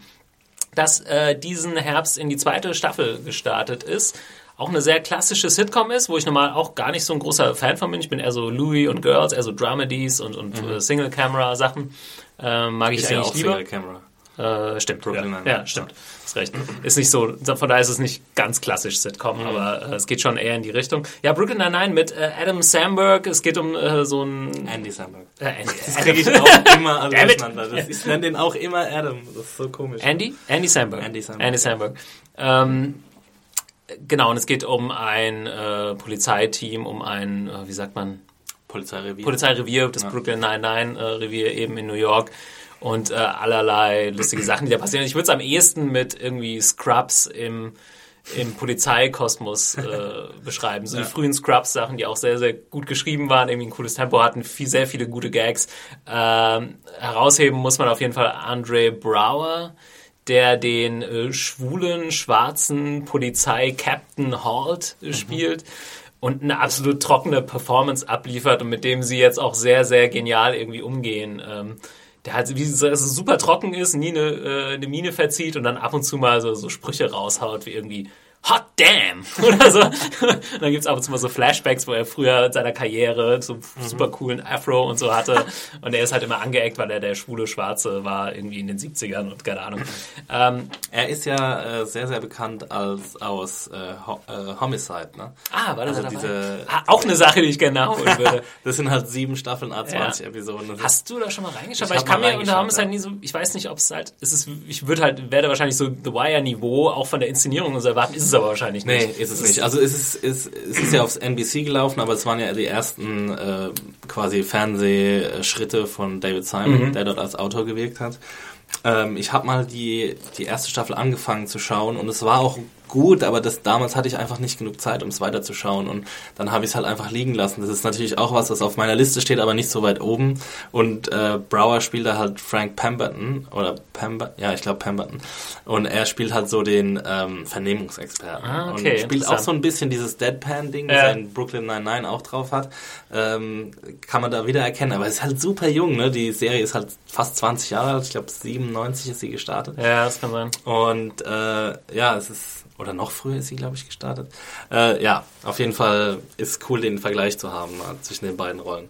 das äh, diesen Herbst in die zweite Staffel gestartet ist auch eine sehr klassische Sitcom ist, wo ich normal auch gar nicht so ein großer Fan von bin. Ich bin eher so Louis und Girls, eher so Dramedies und, und mhm. Äh, Single-Camera-Sachen. Äh, mag ich ist eigentlich ja auch lieber. Single-Camera. Äh, stimmt. Brooklyn ja, ja, stimmt. Ist recht. Ist nicht so, von daher ist es nicht ganz klassisch Sitcom, mhm. aber äh, es geht schon eher in die Richtung. Ja, Brooklyn Nine-Nine mit äh, Adam Samberg. Es geht um äh, so ein... Andy Samberg. Äh, Andy. Das kriege ich auch immer alles durcheinander. Das, ich nenne den auch immer Adam. Das ist so komisch. Andy? Andy Samberg. Andy Samberg. Andy Samberg. Ähm, Genau, und es geht um ein äh, Polizeiteam, um ein, äh, wie sagt man? Polizeirevier. Polizeirevier, das ja. Brooklyn Nine-Nine-Revier äh, eben in New York. Und äh, allerlei lustige Sachen, die da passieren. Ich würde es am ehesten mit irgendwie Scrubs im, im Polizeikosmos äh, beschreiben. So ja. die frühen Scrubs-Sachen, die auch sehr, sehr gut geschrieben waren, irgendwie ein cooles Tempo hatten, viel, sehr viele gute Gags. Ähm, herausheben muss man auf jeden Fall Andre Brower der den äh, schwulen, schwarzen Polizei-Captain Halt äh, mhm. spielt und eine absolut trockene Performance abliefert und mit dem sie jetzt auch sehr, sehr genial irgendwie umgehen. Ähm, der halt wie so, super trocken ist, nie eine, äh, eine Mine verzieht und dann ab und zu mal so, so Sprüche raushaut, wie irgendwie Hot damn! Oder so. und dann gibt's ab und zu mal so Flashbacks, wo er früher in seiner Karriere so mhm. super coolen Afro und so hatte. Und er ist halt immer angeeckt, weil er der schwule Schwarze war, irgendwie in den 70ern und keine Ahnung. Ähm, er ist ja äh, sehr, sehr bekannt als aus äh, Ho äh, Homicide, ne? Ah, war das also diese, ah, Auch eine Sache, die ich gerne nachholen würde. das sind halt sieben Staffeln, A20 ja. Episoden. Hast du da schon mal reingeschaut? Ich ich kann mir unter Homicide ja. nie so, ich weiß nicht, ob es halt, es ist, ich würde halt, werde wahrscheinlich so The Wire-Niveau auch von der Inszenierung und so erwarten, ist es aber wahrscheinlich nicht. Nee, ist es nicht. Also es ist, es, es ist ja aufs NBC gelaufen, aber es waren ja die ersten äh, quasi Fernsehschritte von David Simon, mhm. der dort als Autor gewirkt hat. Ähm, ich habe mal die, die erste Staffel angefangen zu schauen und es war auch gut, aber das damals hatte ich einfach nicht genug Zeit, um es weiterzuschauen und dann habe ich es halt einfach liegen lassen. Das ist natürlich auch was, was auf meiner Liste steht, aber nicht so weit oben. Und äh, Brower spielt da halt Frank Pemberton oder Pemberton, ja, ich glaube Pemberton. Und er spielt halt so den ähm, Vernehmungsexperten ah, okay, und spielt auch so ein bisschen dieses Deadpan-Ding, ja. das in Brooklyn 99 auch drauf hat. Ähm, kann man da wieder erkennen, aber es ist halt super jung, ne? Die Serie ist halt fast 20 Jahre alt, ich glaube 97 ist sie gestartet. Ja, das kann sein. Und äh, ja, es ist oder noch früher ist sie, glaube ich, gestartet. Äh, ja, auf jeden Fall ist cool, den Vergleich zu haben äh, zwischen den beiden Rollen.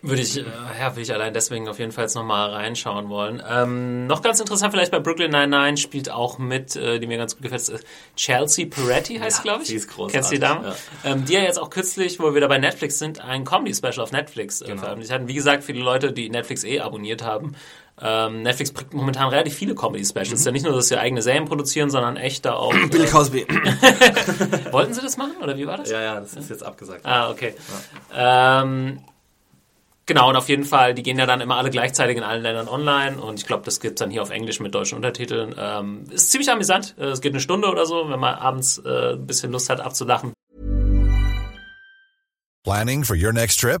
Würde ich, äh, ja, würde ich allein deswegen auf jeden Fall jetzt nochmal reinschauen wollen. Ähm, noch ganz interessant vielleicht bei Brooklyn 99 spielt auch mit, äh, die mir ganz gut gefällt, ist Chelsea Peretti heißt ja, glaube ich. Die ist großartig. Kennst du die Dame? Ja. Ähm, die ja jetzt auch kürzlich, wo wir wieder bei Netflix sind, ein Comedy-Special auf Netflix äh, genau. veröffentlicht hatten. Wie gesagt, viele Leute, die Netflix eh abonniert haben, ähm, Netflix bringt momentan relativ viele Comedy-Specials. Mhm. Ist ja nicht nur, dass sie eigene Serien produzieren, sondern echt da auch. Billy äh, Cosby. Wollten sie das machen oder wie war das? Ja, ja, das ist jetzt abgesagt. Ah, okay. Ja. Ähm, genau, und auf jeden Fall, die gehen ja dann immer alle gleichzeitig in allen Ländern online und ich glaube, das gibt dann hier auf Englisch mit deutschen Untertiteln. Ähm, ist ziemlich amüsant. Äh, es geht eine Stunde oder so, wenn man abends äh, ein bisschen Lust hat abzulachen. Planning for your next trip?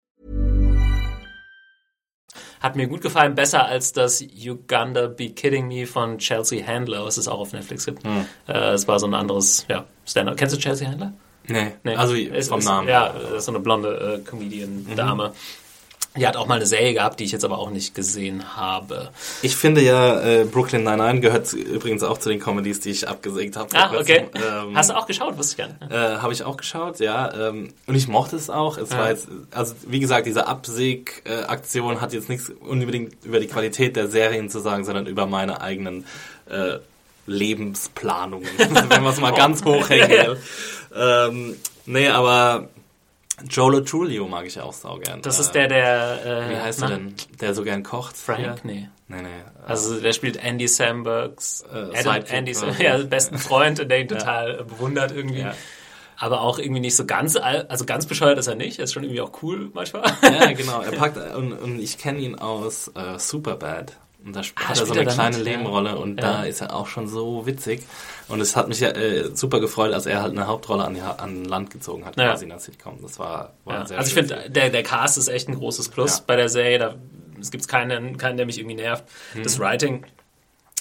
Hat mir gut gefallen, besser als das Uganda Be Kidding Me von Chelsea Handler, was es auch auf Netflix gibt. Hm. Äh, es war so ein anderes, ja, Standard. Kennst du Chelsea Handler? Nee, Nee. also Es vom ist, Namen. Ja, ist so eine blonde äh, Comedian-Dame. Die hat auch mal eine Serie gehabt, die ich jetzt aber auch nicht gesehen habe. Ich finde ja, äh, Brooklyn Nine-Nine gehört übrigens auch zu den Comedies, die ich abgesägt habe. Ah, okay. Ähm, Hast du auch geschaut? Wusste ich gar nicht. Äh, habe ich auch geschaut, ja. Ähm, und ich mochte es auch. Es war jetzt, also wie gesagt, diese Absäg-Aktion hat jetzt nichts unbedingt über die Qualität der Serien zu sagen, sondern über meine eigenen äh, Lebensplanungen, wenn man es mal ganz hochhängen will. Ähm, nee, aber Joe Trulio mag ich auch saugern. Das äh, ist der, der... Äh, Wie heißt na, er denn? Der so gern kocht? Frank? Ja. Nee. Nee, nee. Also der spielt Andy Sambergs, Äh, Adam, Andy, quasi. ja, besten Freund, der ihn total äh, bewundert irgendwie. Ja. Aber auch irgendwie nicht so ganz, al- also ganz bescheuert ist er nicht. Er ist schon irgendwie auch cool manchmal. Ja, genau. Er packt und, und ich kenne ihn aus äh, Superbad. Und da sp- Ah, hat er so eine kleine mit? Nebenrolle und Ja. da ist er auch schon so witzig. Und es hat mich ja äh, super gefreut, als er halt eine Hauptrolle an, an Land gezogen hat, Ja. quasi in der Sitcom. Das war, war Ja. sehr Also ich finde, der, der Cast ist echt ein großes Plus bei der Serie. Da, es gibt keinen, keinen, der mich irgendwie nervt. Mhm. Das Writing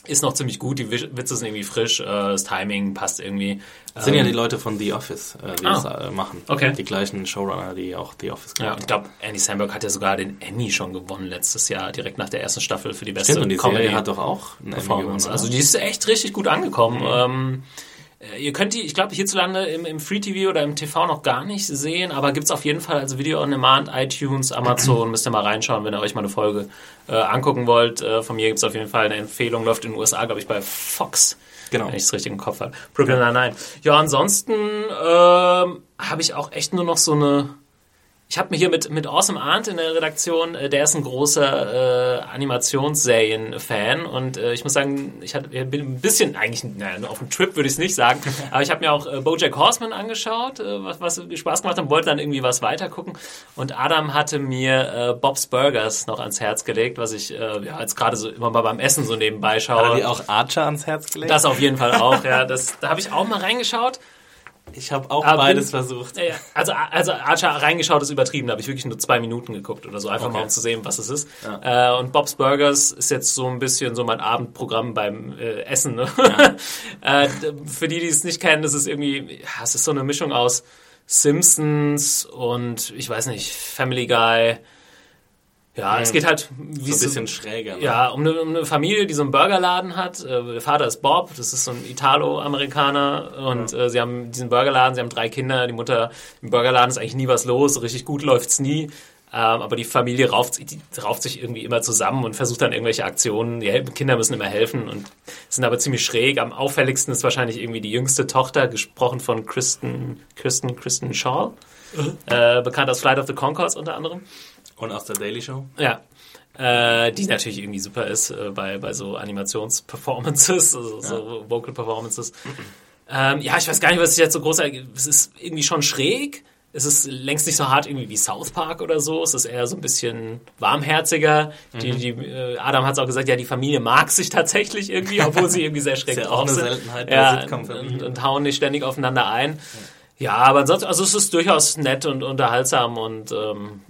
ist noch ziemlich gut, die Wi- Witze sind irgendwie frisch, äh, das Timing passt irgendwie. Das sind ja Ähm, die Leute von The Office, äh, die Ah. das äh, machen. Okay. Die gleichen Showrunner, die auch The Office Ja, gemacht und ich glaube, Andy Samberg hat ja sogar den Emmy schon gewonnen letztes Jahr, direkt nach der ersten Staffel für die beste Stimmt, und die Comedy Serie hat doch auch Emmy Performance. gewonnen, Also die ist echt richtig gut angekommen. Ähm, äh, ihr könnt die, ich glaube, hierzulande im, im Free TV oder im TV noch gar nicht sehen, aber gibt's auf jeden Fall als Video on Demand, iTunes, Amazon, müsst ihr mal reinschauen, wenn ihr euch mal eine Folge äh, angucken wollt. Äh, von mir gibt's auf jeden Fall eine Empfehlung, läuft in den USA, glaube ich, bei Fox. Genau. Wenn ich es richtig im Kopf habe. Brooklyn Nine-Nine. Ja, ansonsten ähm, habe ich auch echt nur noch so eine ich habe mir hier mit, mit Awesome Arndt in der Redaktion, äh, der ist ein großer äh, Animationsserien-Fan und äh, ich muss sagen, ich hatte, ich bin ein bisschen, eigentlich, naja, auf dem Trip würde ich es nicht sagen, aber ich habe mir auch äh, Bojack Horseman angeschaut, äh, was, was Spaß gemacht hat und wollte dann irgendwie was weiter gucken und Adam hatte mir äh, Bob's Burgers noch ans Herz gelegt, was ich äh, ja, jetzt gerade so immer mal beim Essen so nebenbei schaue. Hat er dir auch Archer ans Herz gelegt? das auf jeden Fall auch, ja. Das, da habe ich auch mal reingeschaut. Ich habe auch Aber beides bin- versucht. Ja, ja. Also, also Archer reingeschaut ist übertrieben, da habe ich wirklich nur zwei Minuten geguckt oder so, einfach Okay. mal um zu sehen, was es ist. Äh, und Bob's Burgers ist jetzt so ein bisschen so mein Abendprogramm beim äh, Essen. Ne? äh, d- für die, die es nicht kennen, das ist irgendwie, ja, es ist so eine Mischung aus Simpsons und ich weiß nicht, Family Guy. Ja, es geht halt wie So ein bisschen schräger. Ne? ja, um eine, um eine Familie, die so einen Burgerladen hat. Äh, der Vater ist Bob, das ist so ein Italo-Amerikaner. Und äh, sie haben diesen Burgerladen, sie haben drei Kinder. Die Mutter im Burgerladen ist eigentlich nie was los, so richtig gut läuft's nie. Ähm, aber die Familie rauft, sich- die rauft sich irgendwie immer zusammen und versucht dann irgendwelche Aktionen. Die Kinder müssen immer helfen und sind aber ziemlich schräg. Am auffälligsten ist wahrscheinlich irgendwie die jüngste Tochter, gesprochen von Kristen, Kristen, Kristen Shaw. Äh, bekannt aus Flight of the Conchords unter anderem. Und aus der Daily Show? Ja. Äh, die natürlich irgendwie super ist äh, bei, bei so Animationsperformances, also so Vocal Performances. Ähm, ja, ich weiß gar nicht, was ich jetzt so groß. Es ist irgendwie schon schräg. Es ist längst nicht so hart irgendwie wie South Park oder so. Es ist eher so ein bisschen warmherziger. Die, die, äh, Adam hat es auch gesagt, ja, die Familie mag sich tatsächlich irgendwie, obwohl sie irgendwie sehr schräg Ist ja auch drauf eine sind. Seltenheit ja, Sitcom-Familien. und, und hauen nicht ständig aufeinander ein. Ja, aber ansonsten, also es ist durchaus nett und unterhaltsam und ähm,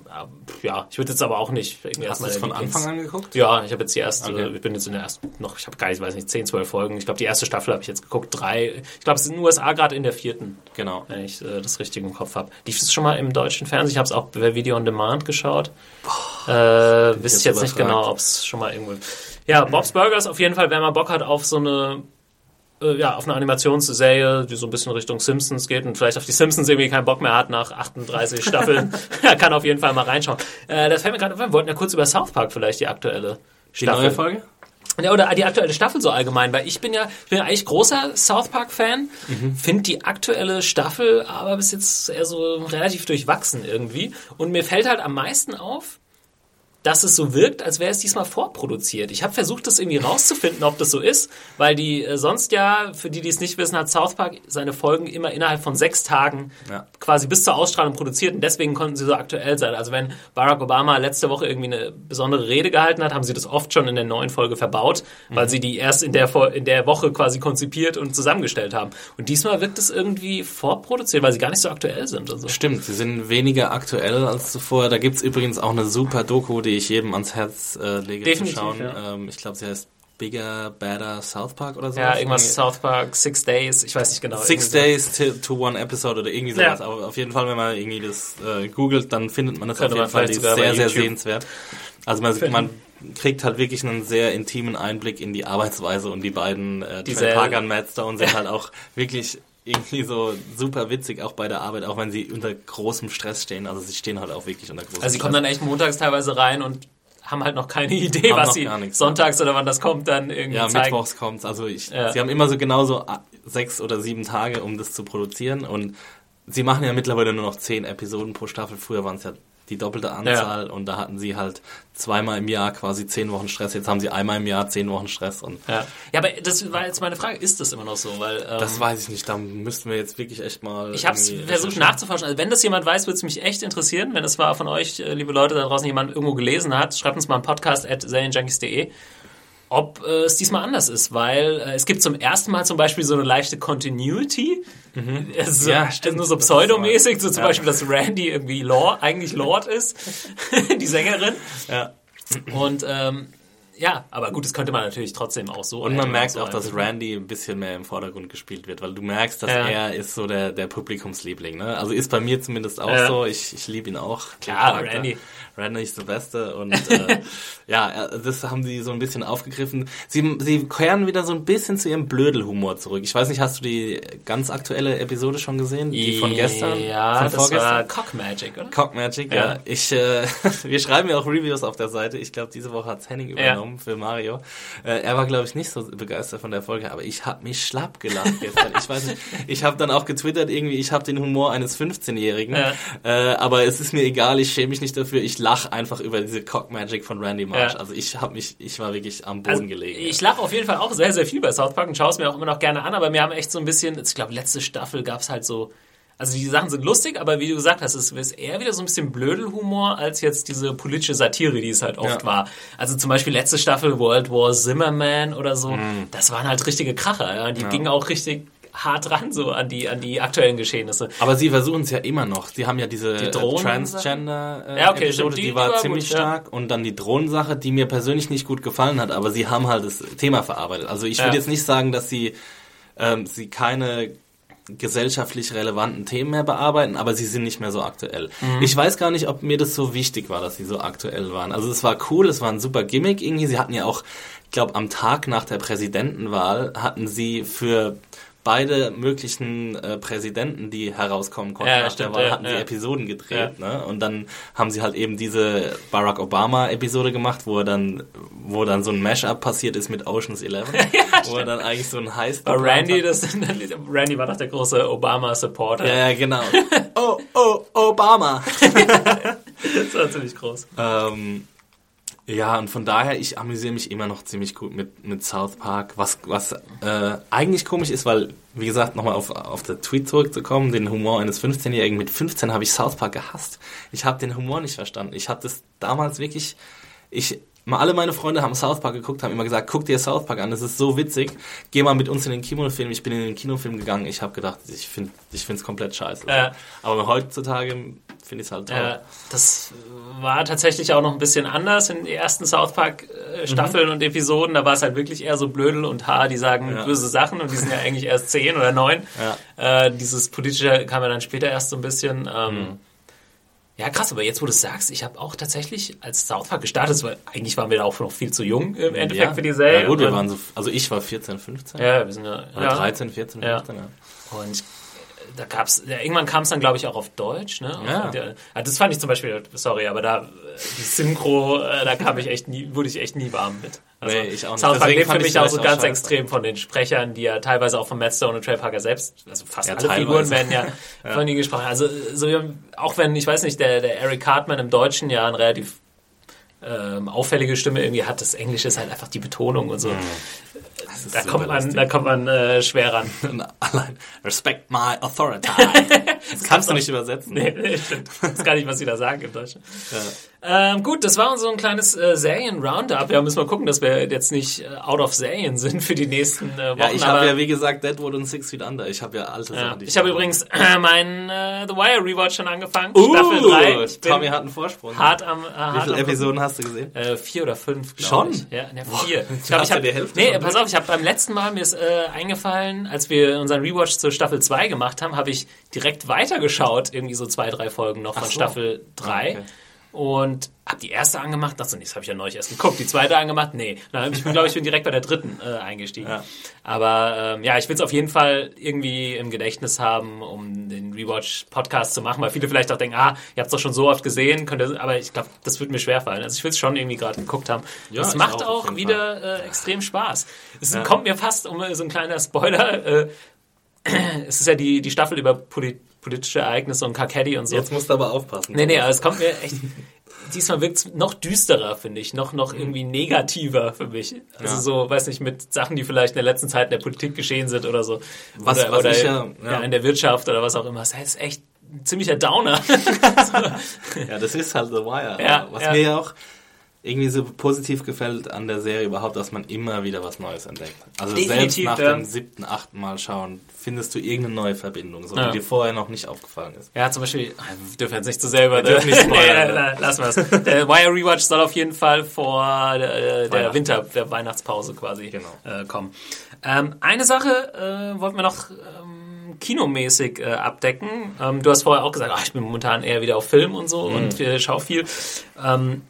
ja, ich würde jetzt aber auch nicht irgendwie Hast du der von Lieblings- Anfang an geguckt? Ja, ich habe jetzt die erste, Okay. ich bin jetzt in der ersten, noch, ich habe gar nicht, weiß nicht, 10, 12 Folgen. Ich glaube, die erste Staffel habe ich jetzt geguckt, drei. Ich glaube, es ist in den USA gerade in der vierten, Genau. wenn ich äh, das richtig im Kopf habe. Lief es schon mal im deutschen Fernsehen? Ich habe es auch bei Video on Demand geschaut. äh, wisst ich jetzt nicht genau, ob es schon mal irgendwo. Ja, Bob's Burgers auf jeden Fall, wenn man Bock hat auf so eine äh, ja, auf eine Animationsserie, die so ein bisschen Richtung Simpsons geht und vielleicht auf die Simpsons irgendwie keinen Bock mehr hat nach 38 Staffeln, ja, kann auf jeden Fall mal reinschauen. Äh, das fällt mir gerade auf, wir wollten ja kurz über South Park vielleicht die aktuelle Die Staffel. neue Folge? Ja, oder die aktuelle Staffel so allgemein, weil ich bin ja, ich bin ja eigentlich großer South Park-Fan, finde die aktuelle Staffel aber bis jetzt eher so relativ durchwachsen irgendwie. Und mir fällt halt am meisten auf, dass es so wirkt, als wäre es diesmal vorproduziert. Ich habe versucht, das irgendwie rauszufinden, ob das so ist, weil die äh, sonst ja, für die, die es nicht wissen, hat South Park seine Folgen immer innerhalb von sechs Tagen Ja. quasi bis zur Ausstrahlung produziert und deswegen konnten sie so aktuell sein. Also wenn Barack Obama letzte Woche irgendwie eine besondere Rede gehalten hat, haben sie das oft schon in der neuen Folge verbaut, weil sie die erst in der, in der Woche quasi konzipiert und zusammengestellt haben. Und diesmal wirkt es irgendwie vorproduziert, weil sie gar nicht so aktuell sind und so. Stimmt, sie sind weniger aktuell als zuvor. Da gibt's übrigens auch eine super Doku, die ich jedem ans Herz äh, lege Definitiv, zu schauen. ja. Ähm, ich glaube, sie heißt Bigger, Badder South Park oder so. Ja, irgendwas South Park, Six Days, ich weiß nicht genau. Six Days to, to One Episode oder irgendwie sowas. Ja. Aber auf jeden Fall, wenn man irgendwie das äh, googelt, dann findet man das Könnte auf jeden Fall. Die ist sehr, sehr sehenswert. Also man, man kriegt halt wirklich einen sehr intimen Einblick in die Arbeitsweise und die beiden äh, Parker und Matt Stone sind halt auch wirklich irgendwie so super witzig, auch bei der Arbeit, auch wenn sie unter großem Stress stehen. Also sie stehen halt auch wirklich unter großem Stress. Also sie kommen dann echt montags teilweise rein und haben halt noch keine Idee, haben was sie sonntags oder wann das kommt, dann irgendwie Ja, zeigen. mittwochs kommt's. Also ich, ja. sie haben immer so genauso sechs oder sieben Tage, um das zu produzieren und sie machen ja mittlerweile nur noch zehn Episoden pro Staffel. Früher waren es ja die doppelte Anzahl ja. und da hatten sie halt zweimal im Jahr quasi zehn Wochen Stress. Jetzt haben sie einmal im Jahr zehn Wochen Stress. Und ja. ja, aber das war jetzt meine Frage, ist das immer noch so? Weil, ähm, das weiß ich nicht, da müssten wir jetzt wirklich echt mal. Ich habe es versucht nachzuforschen. Also wenn das jemand weiß, würde es mich echt interessieren. Wenn es mal von euch, äh, liebe Leute da draußen, jemand irgendwo gelesen hat, schreibt uns mal einen Podcast at serienjunkies.de ob äh, es diesmal anders ist, weil äh, es gibt zum ersten Mal zum Beispiel so eine leichte Continuity. Mhm. Also, ja, stimmt. Nur so pseudomäßig, so zum ja. Beispiel, dass Randy irgendwie Lord, eigentlich Lord ist, die Sängerin. Ja. Und ähm, ja, aber gut, das könnte man natürlich trotzdem auch so. Und man merkt so auch, dass Randy ein bisschen mehr im Vordergrund gespielt wird, weil du merkst, dass ja. er ist so der, der Publikumsliebling. Ne? Also ist bei mir zumindest auch ja. so. Ich, ich liebe ihn auch. Klar, Randy. Randy ist der Beste und äh, ja, das haben sie so ein bisschen aufgegriffen. Sie, sie kehren wieder so ein bisschen zu ihrem Blödelhumor zurück. Ich weiß nicht, hast du die ganz aktuelle Episode schon gesehen? Die von gestern? Ja, von das vorgestern? war Cock Magic, oder? Cock Magic, ja. ja. Ich, äh, wir schreiben ja auch Reviews auf der Seite. Ich glaube, diese Woche hat's Henning übernommen ja. für Mario. Äh, er war, glaube ich, nicht so begeistert von der Folge, aber ich habe mich schlapp gelacht gestern. ich weiß nicht, ich habe dann auch getwittert irgendwie, ich habe den Humor eines 15-Jährigen, ja. äh, aber es ist mir egal, ich schäme mich nicht dafür. Ich lach einfach über diese Cock Magic von Randy Marsh. Ja. Also ich habe mich, ich war wirklich am Boden also, gelegen. Ich lache auf jeden Fall auch sehr, sehr viel bei South Park und schaue es mir auch immer noch gerne an, aber wir haben echt so ein bisschen, ich glaube, letzte Staffel gab es halt so, also die Sachen sind lustig, aber wie du gesagt hast, es ist eher wieder so ein bisschen Blödelhumor als jetzt diese politische Satire, die es halt oft ja. war. Also zum Beispiel letzte Staffel World War Zimmerman oder so, mm. das waren halt richtige Kracher. Ja? Die ja. gingen auch richtig hart ran so an die an die aktuellen Geschehnisse. Aber sie versuchen es ja immer noch. Sie haben ja diese die Transgender äh, ja, okay, Episode, die, die, war, ziemlich gut, stark ja. und dann die Drohnensache, die mir persönlich nicht gut gefallen hat, aber sie haben halt das Thema verarbeitet. Also ich würde jetzt nicht sagen, dass sie ähm, sie keine gesellschaftlich relevanten Themen mehr bearbeiten, aber sie sind nicht mehr so aktuell. Mhm. Ich weiß gar nicht, ob mir das so wichtig war, dass sie so aktuell waren. Also es war cool, es war ein super Gimmick irgendwie. Sie hatten ja auch, ich glaube, am Tag nach der Präsidentenwahl hatten sie für beide möglichen äh, Präsidenten, die herauskommen konnten ja, nach stimmt, der Wahl, ja, hatten ja. sie Episoden gedreht. Ja. Ne? Und dann haben sie halt eben diese Barack Obama-Episode gemacht, wo er dann, wo dann so ein Mashup passiert ist mit Oceans 11, wo er dann eigentlich so ein Heist War Randy, das, Randy war doch der große Obama-Supporter. Ja, ja, genau. oh, oh, Obama. das war ziemlich groß. Ähm, ja, und von daher, ich amüsiere mich immer noch ziemlich gut mit, mit South Park, was, was äh, eigentlich komisch ist, weil, wie gesagt, nochmal auf, auf der Tweet zurückzukommen, den Humor eines 15-Jährigen, mit 15 habe ich South Park gehasst. Ich habe den Humor nicht verstanden. Ich habe das damals wirklich, ich, alle meine Freunde haben South Park geguckt, haben immer gesagt, guck dir South Park an, das ist so witzig. Geh mal mit uns in den Kinofilm. Ich bin in den Kinofilm gegangen. Ich habe gedacht, ich finde ich finde es komplett scheiße. Äh, Aber heutzutage finde ich es halt toll. Äh, das war tatsächlich auch noch ein bisschen anders in den ersten South Park äh, Staffeln mhm. und Episoden. Da war es halt wirklich eher so Blödel und Haar, die sagen ja. böse Sachen und die sind ja eigentlich erst zehn oder neun. Ja. Äh, dieses politische kam ja dann später erst so ein bisschen. Ähm, mhm ja, krass, aber jetzt, wo du es sagst, ich habe auch tatsächlich als South Park gestartet, weil eigentlich waren wir da auch noch viel zu jung im Endeffekt ja. für die Serie. Ja gut, wir waren so, also ich war 14, 15. Ja, wir sind ja. Oder ja. 13, 14, 15, ja. ja. Und da gab's, ja, irgendwann kam es dann, glaube ich, auch auf Deutsch, ne? Ja. Der, das fand ich zum Beispiel, sorry, aber da, die Synchro, äh, da kam ich echt nie, wurde ich echt nie warm mit. Also, nee, ich auch nicht. South Park lebt für mich auch so ganz extrem von den Sprechern, die ja teilweise auch von Matt Stone und Trey Parker selbst, also fast ja, alle teilweise. Figuren werden ja, ja, von ihnen gesprochen. Also, so, auch wenn, ich weiß nicht, der, der Eric Cartman im Deutschen ja ein relativ ähm, auffällige Stimme irgendwie hat, das Englische ist halt einfach die Betonung und so. Mhm. Da kommt, man, da kommt man äh, schwer ran. Allein, respect my authority. Das kannst du nicht übersetzen. Nee, nee, stimmt. Das ist gar nicht, was sie da sagen im Deutschen. Ähm, gut, das war so ein kleines äh, Serien-Roundup. Ja, müssen wir gucken, dass wir jetzt nicht äh, out of Serien sind für die nächsten äh, Wochen. Ja, ich habe ja, wie gesagt, Deadwood und Six Feet Under. Ich habe ja alte ja. Sachen, die Ich habe übrigens äh, meinen äh, The Wire Rewatch schon angefangen. Uh, Staffel 3. Ich bin Tommy hat einen Vorsprung. hart am äh, Wie viele Episoden hast du gesehen? Äh, vier oder fünf, glaube Schon? ich. Ja, ne, vier. Ich hast ich hab, die Hälfte nee, schon pass auf, ich habe beim letzten Mal mir ist äh, eingefallen, als wir unseren Rewatch zur Staffel 2 gemacht haben, habe ich direkt weitergeschaut, irgendwie so zwei, drei Folgen noch von so. Staffel 3. Ah, okay. Und habe die erste angemacht, dachte so, nee, das habe ich ja neulich erst geguckt. Die zweite angemacht, nee. Dann ich bin, glaube ich, bin direkt bei der dritten äh, eingestiegen. Ja. Aber ähm, ja, ich will es auf jeden Fall irgendwie im Gedächtnis haben, um den Rewatch-Podcast zu machen, weil viele vielleicht auch denken, ah, ihr habt es doch schon so oft gesehen, könnt ihr, aber ich glaube, das wird mir schwerfallen. Also ich will es schon irgendwie gerade geguckt haben. Ja, es ich macht auch, auch wieder äh, extrem Spaß. Es Ja. kommt mir fast, um so ein kleiner Spoiler, äh, es ist ja die, die Staffel über Poli politische Ereignisse und Kakedi und so. Jetzt musst du aber aufpassen. Nee, nee, aber es kommt mir echt. Diesmal wirkt es noch düsterer, finde ich, noch, noch irgendwie negativer für mich. Also Ja. so, weiß nicht, mit Sachen, die vielleicht in der letzten Zeit in der Politik geschehen sind oder so. Was- oder was oder ich ja- ja, ja. in der Wirtschaft oder was auch immer. Das ist echt ein ziemlicher Downer. Ja, das ist halt The Wire. Ja, Was mir ja auch irgendwie so positiv gefällt an der Serie überhaupt, dass man immer wieder was Neues entdeckt. Also selbst Definitiv, nach ja. dem siebten, achten Mal schauen, findest du irgendeine neue Verbindung, so Ja. die dir vorher noch nicht aufgefallen ist. Ja, zum Beispiel, wir dürfen jetzt nicht zu selber. Wir dürfen nicht spoilern, nee, ne? wir es. Der Wire Rewatch soll auf jeden Fall vor äh, der Weihnachten. Winter, der Weihnachtspause quasi Genau. äh, kommen. Ähm, eine Sache äh, wollten wir noch ähm, kinomäßig äh, abdecken. Ähm, du hast vorher auch gesagt, ach, ich bin momentan eher wieder auf Film und so und Mhm. äh, schau viel. Ähm,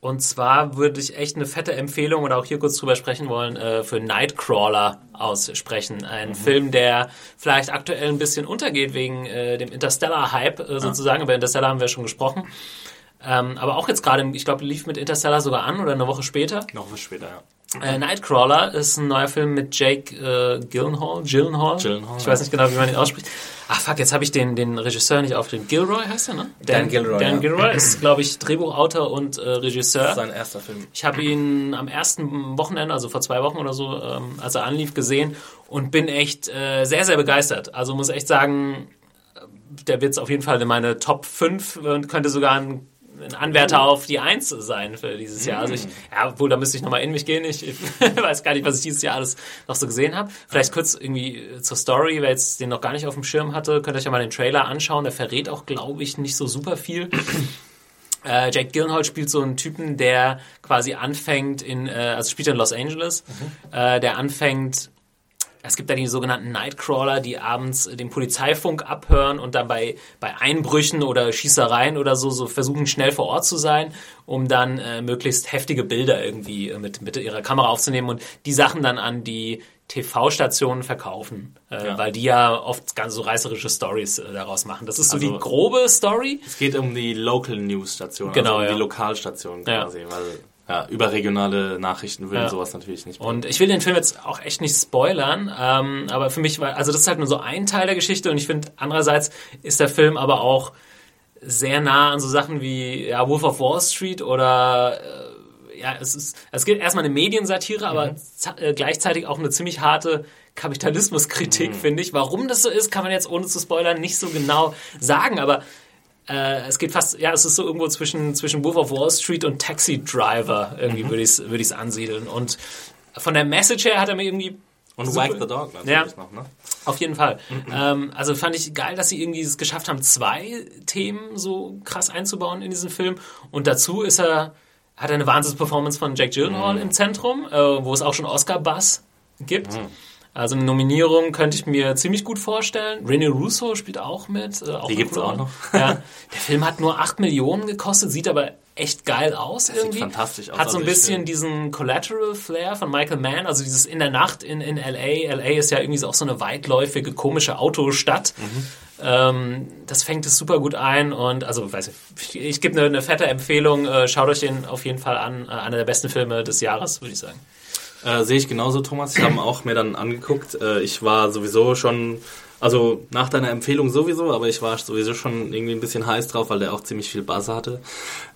und zwar würde ich echt eine fette Empfehlung oder auch hier kurz drüber sprechen wollen, äh, für Nightcrawler aussprechen. Ein Film, der vielleicht aktuell ein bisschen untergeht wegen äh, dem Interstellar-Hype äh, sozusagen. Über Interstellar haben wir schon gesprochen. Ähm, aber auch jetzt gerade, ich glaube, lief mit Interstellar sogar an oder eine Woche später. Noch was später, ja. Äh, Nightcrawler ist ein neuer Film mit Jake äh, Gyllenhaal. Gyllenhaal? Gyllenhaal, Ich weiß nicht genau, wie man ihn ausspricht. Ach fuck, jetzt habe ich den, den Regisseur nicht aufgeschrieben. Gilroy heißt er, ne? Dan Gilroy, Dan ja. Gilroy ist, glaube ich, Drehbuchautor und äh, Regisseur. Sein erster Film. Ich habe ihn am ersten Wochenende, also vor zwei Wochen oder so, ähm, als er anlief, gesehen und bin echt äh, sehr, sehr begeistert. Also muss echt sagen, äh, der wird auf jeden Fall in meine Top 5 und könnte sogar ein, ein Anwärter auf die 1 sein für dieses Jahr. Also ich, ja, obwohl, da müsste ich nochmal in mich gehen. Ich, ich weiß gar nicht, was ich dieses Jahr alles noch so gesehen habe. Vielleicht kurz irgendwie äh, zur Story, wer jetzt den noch gar nicht auf dem Schirm hatte, könnt ihr euch ja mal den Trailer anschauen. Der verrät auch, glaube ich, nicht so super viel. Äh, Jake Gyllenhaal spielt so einen Typen, der quasi anfängt in, äh, also spielt in Los Angeles, äh, der anfängt, es gibt da die sogenannten Nightcrawler, die abends den Polizeifunk abhören und dann bei, bei Einbrüchen oder Schießereien oder so, so versuchen schnell vor Ort zu sein, um dann äh, möglichst heftige Bilder irgendwie äh, mit, mit ihrer Kamera aufzunehmen und die Sachen dann an die TV-Stationen verkaufen, äh, Ja. weil die ja oft ganz so reißerische Stories äh, daraus machen. Das ist so Also- die grobe Story. Es geht um die Local News Station, Genau, also um ja. die Lokalstation Ja. quasi, weil ja, überregionale Nachrichten würden Ja. sowas natürlich nicht. Und ich will den Film jetzt auch echt nicht spoilern, ähm, aber für mich war, also das ist halt nur so ein Teil der Geschichte und ich finde, andererseits ist der Film aber auch sehr nah an so Sachen wie ja, Wolf of Wall Street oder äh, ja, es ist, es gibt erstmal eine Mediensatire, aber za- äh, gleichzeitig auch eine ziemlich harte Kapitalismuskritik, finde ich. Warum das so ist, kann man jetzt ohne zu spoilern nicht so genau sagen, aber äh, es geht fast, ja, es ist so irgendwo zwischen, zwischen Wolf of Wall Street und Taxi Driver, irgendwie würde ich es würde ich's ansiedeln. Und von der Message her hat er mir irgendwie Und. Wag the Dog natürlich Ja. noch, ne? auf jeden Fall. Ähm, also fand ich geil, dass sie irgendwie es geschafft haben, zwei Themen so krass einzubauen in diesen Film. Und dazu ist er, hat er eine Wahnsinns-Performance von Jack Gyllenhaal im Zentrum, äh, wo es auch schon Oscar-Buzz gibt. Also eine Nominierung könnte ich mir ziemlich gut vorstellen. Rene Russo spielt auch mit. Äh, auch Die gibt's auch noch. Ja. Der Film hat nur 8 Millionen gekostet, sieht aber echt geil aus irgendwie. fantastisch aus. Hat so ein Also bisschen diesen Collateral Flair von Michael Mann, also dieses in der Nacht in, in LA. LA ist ja irgendwie so auch so eine weitläufige, komische Autostadt. Mhm. Ähm, das fängt es super gut ein und also weiß ich, ich, ich gebe eine, eine fette Empfehlung. Äh, schaut euch den auf jeden Fall an. Äh, einer der besten Filme des Jahres, würde ich sagen. Äh, Sehe ich genauso, Thomas. Ich habe auch mir dann angeguckt. Äh, ich war sowieso schon, also nach deiner Empfehlung sowieso, aber ich war sowieso schon irgendwie ein bisschen heiß drauf, weil der auch ziemlich viel Buzz hatte.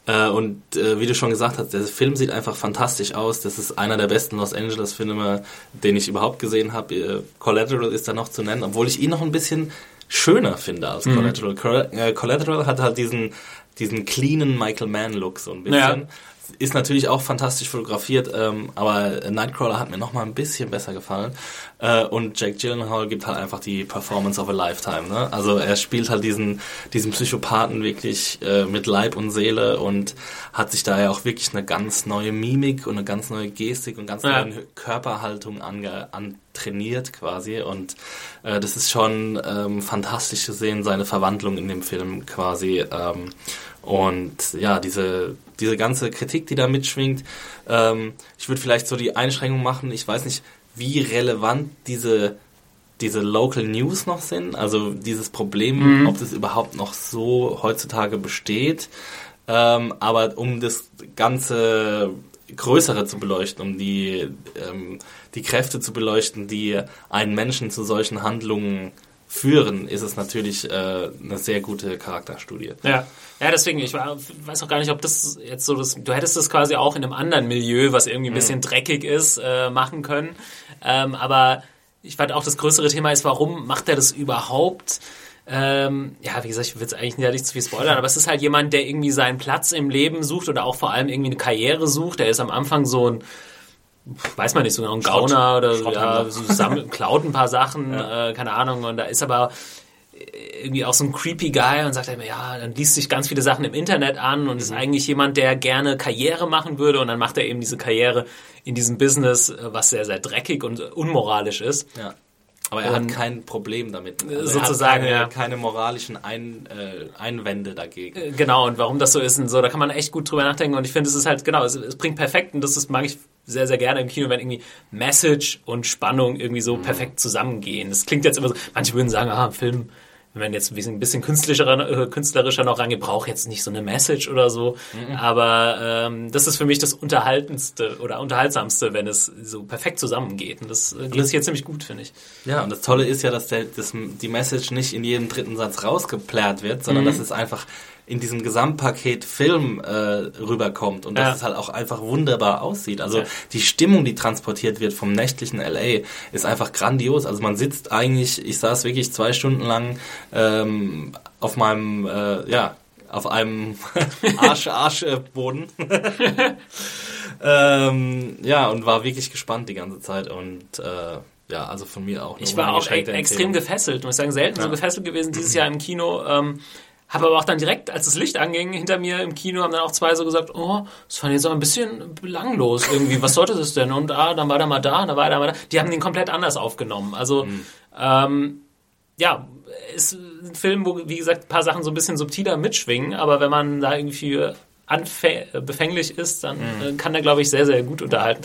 Äh, und äh, wie du schon gesagt hast, der Film sieht einfach fantastisch aus. Das ist einer der besten Los Angeles-Filme, den ich überhaupt gesehen habe. Äh, Collateral ist da noch zu nennen, obwohl ich ihn noch ein bisschen schöner finde als Collateral. Coll- äh, Collateral hat halt diesen, diesen cleanen Michael Mann-Look so ein bisschen. Ja. Ist natürlich auch fantastisch fotografiert, ähm, aber Nightcrawler hat mir noch mal ein bisschen besser gefallen. Äh, und Jake Gyllenhaal gibt halt einfach die Performance of a Lifetime. Ne? Also er spielt halt diesen, diesen Psychopathen wirklich äh, mit Leib und Seele und hat sich da ja auch wirklich eine ganz neue Mimik und eine ganz neue Gestik und ganz Ja. neue Körperhaltung ange, antrainiert quasi. Und äh, das ist schon ähm, fantastisch zu sehen, seine Verwandlung in dem Film quasi. Ähm, und ja, diese, diese ganze Kritik, die da mitschwingt, ähm, ich würde vielleicht so die Einschränkung machen, ich weiß nicht, wie relevant diese, diese Local News noch sind, also dieses Problem, ob das überhaupt noch so heutzutage besteht. Ähm, aber um das Ganze Größere zu beleuchten, um die, ähm, die Kräfte zu beleuchten, die einen Menschen zu solchen Handlungen führen, ist es natürlich äh, eine sehr gute Charakterstudie. Ja. Ja, deswegen, ich war, weiß auch gar nicht, ob das jetzt so das, du hättest das quasi auch in einem anderen Milieu, was irgendwie ein bisschen dreckig ist, äh, machen können. Ähm, aber ich fand auch das größere Thema ist, warum macht er das überhaupt? Ähm, ja, wie gesagt, ich will jetzt eigentlich nicht zu viel spoilern, aber es ist halt jemand, der irgendwie seinen Platz im Leben sucht oder auch vor allem irgendwie eine Karriere sucht. Der ist am Anfang so ein, weiß man nicht, so ein Gauner oder so, ja, so sammelt, klaut ein paar Sachen, äh, keine Ahnung, und da ist aber irgendwie auch so ein creepy Guy und sagt immer, ja, dann liest sich ganz viele Sachen im Internet an und ist eigentlich jemand, der gerne Karriere machen würde und dann macht er eben diese Karriere in diesem Business, äh, was sehr, sehr dreckig und unmoralisch ist. Ja. Aber er hat kein Problem damit. sozusagen, er ja. hat keine, keine moralischen Ein, äh, Einwände dagegen. Äh, Genau, und warum das so ist und so, da kann man echt gut drüber nachdenken und ich finde, es ist halt, genau, es, es bringt perfekt und das ist, mag ich sehr, sehr gerne im Kino, wenn irgendwie Message und Spannung irgendwie so perfekt zusammengehen. Das klingt jetzt immer so, manche würden sagen, ah, ein Film, wenn man jetzt ein bisschen, ein bisschen künstlerischer, äh, künstlerischer noch rangeht, braucht jetzt nicht so eine Message oder so, aber ähm, das ist für mich das Unterhaltendste oder Unterhaltsamste, wenn es so perfekt zusammengeht und das äh, geht hier ziemlich gut, finde ich. Ja, und das Tolle ist ja, dass der, das, die Message nicht in jedem dritten Satz rausgeplärt wird, Mhm. sondern dass es einfach in diesem Gesamtpaket Film äh, rüberkommt und dass Ja. es halt auch einfach wunderbar aussieht. Also Ja. die Stimmung, die transportiert wird vom nächtlichen LA, ist einfach grandios. Also man sitzt eigentlich, ich saß wirklich zwei Stunden lang ähm, auf meinem, äh, ja, auf einem Arsch, Arschboden. ähm, ja, und war wirklich gespannt die ganze Zeit und äh, ja, also von mir auch. Ich war auch e extrem gefesselt, muss ich sagen, selten so Ja. gefesselt gewesen dieses Jahr im Kino. Ähm, habe aber auch dann direkt, als das Licht anging, hinter mir im Kino, haben dann auch zwei so gesagt, oh, das fand ich jetzt aber ein bisschen belanglos irgendwie. Was sollte das denn? Und ah, dann war der mal da, dann war der mal da. Die haben den komplett anders aufgenommen. Also, ähm, ja, ist ein Film, wo, wie gesagt, ein paar Sachen so ein bisschen subtiler mitschwingen, aber wenn man da irgendwie anfä- befänglich ist, dann äh, kann der, glaube ich, sehr, sehr gut unterhalten.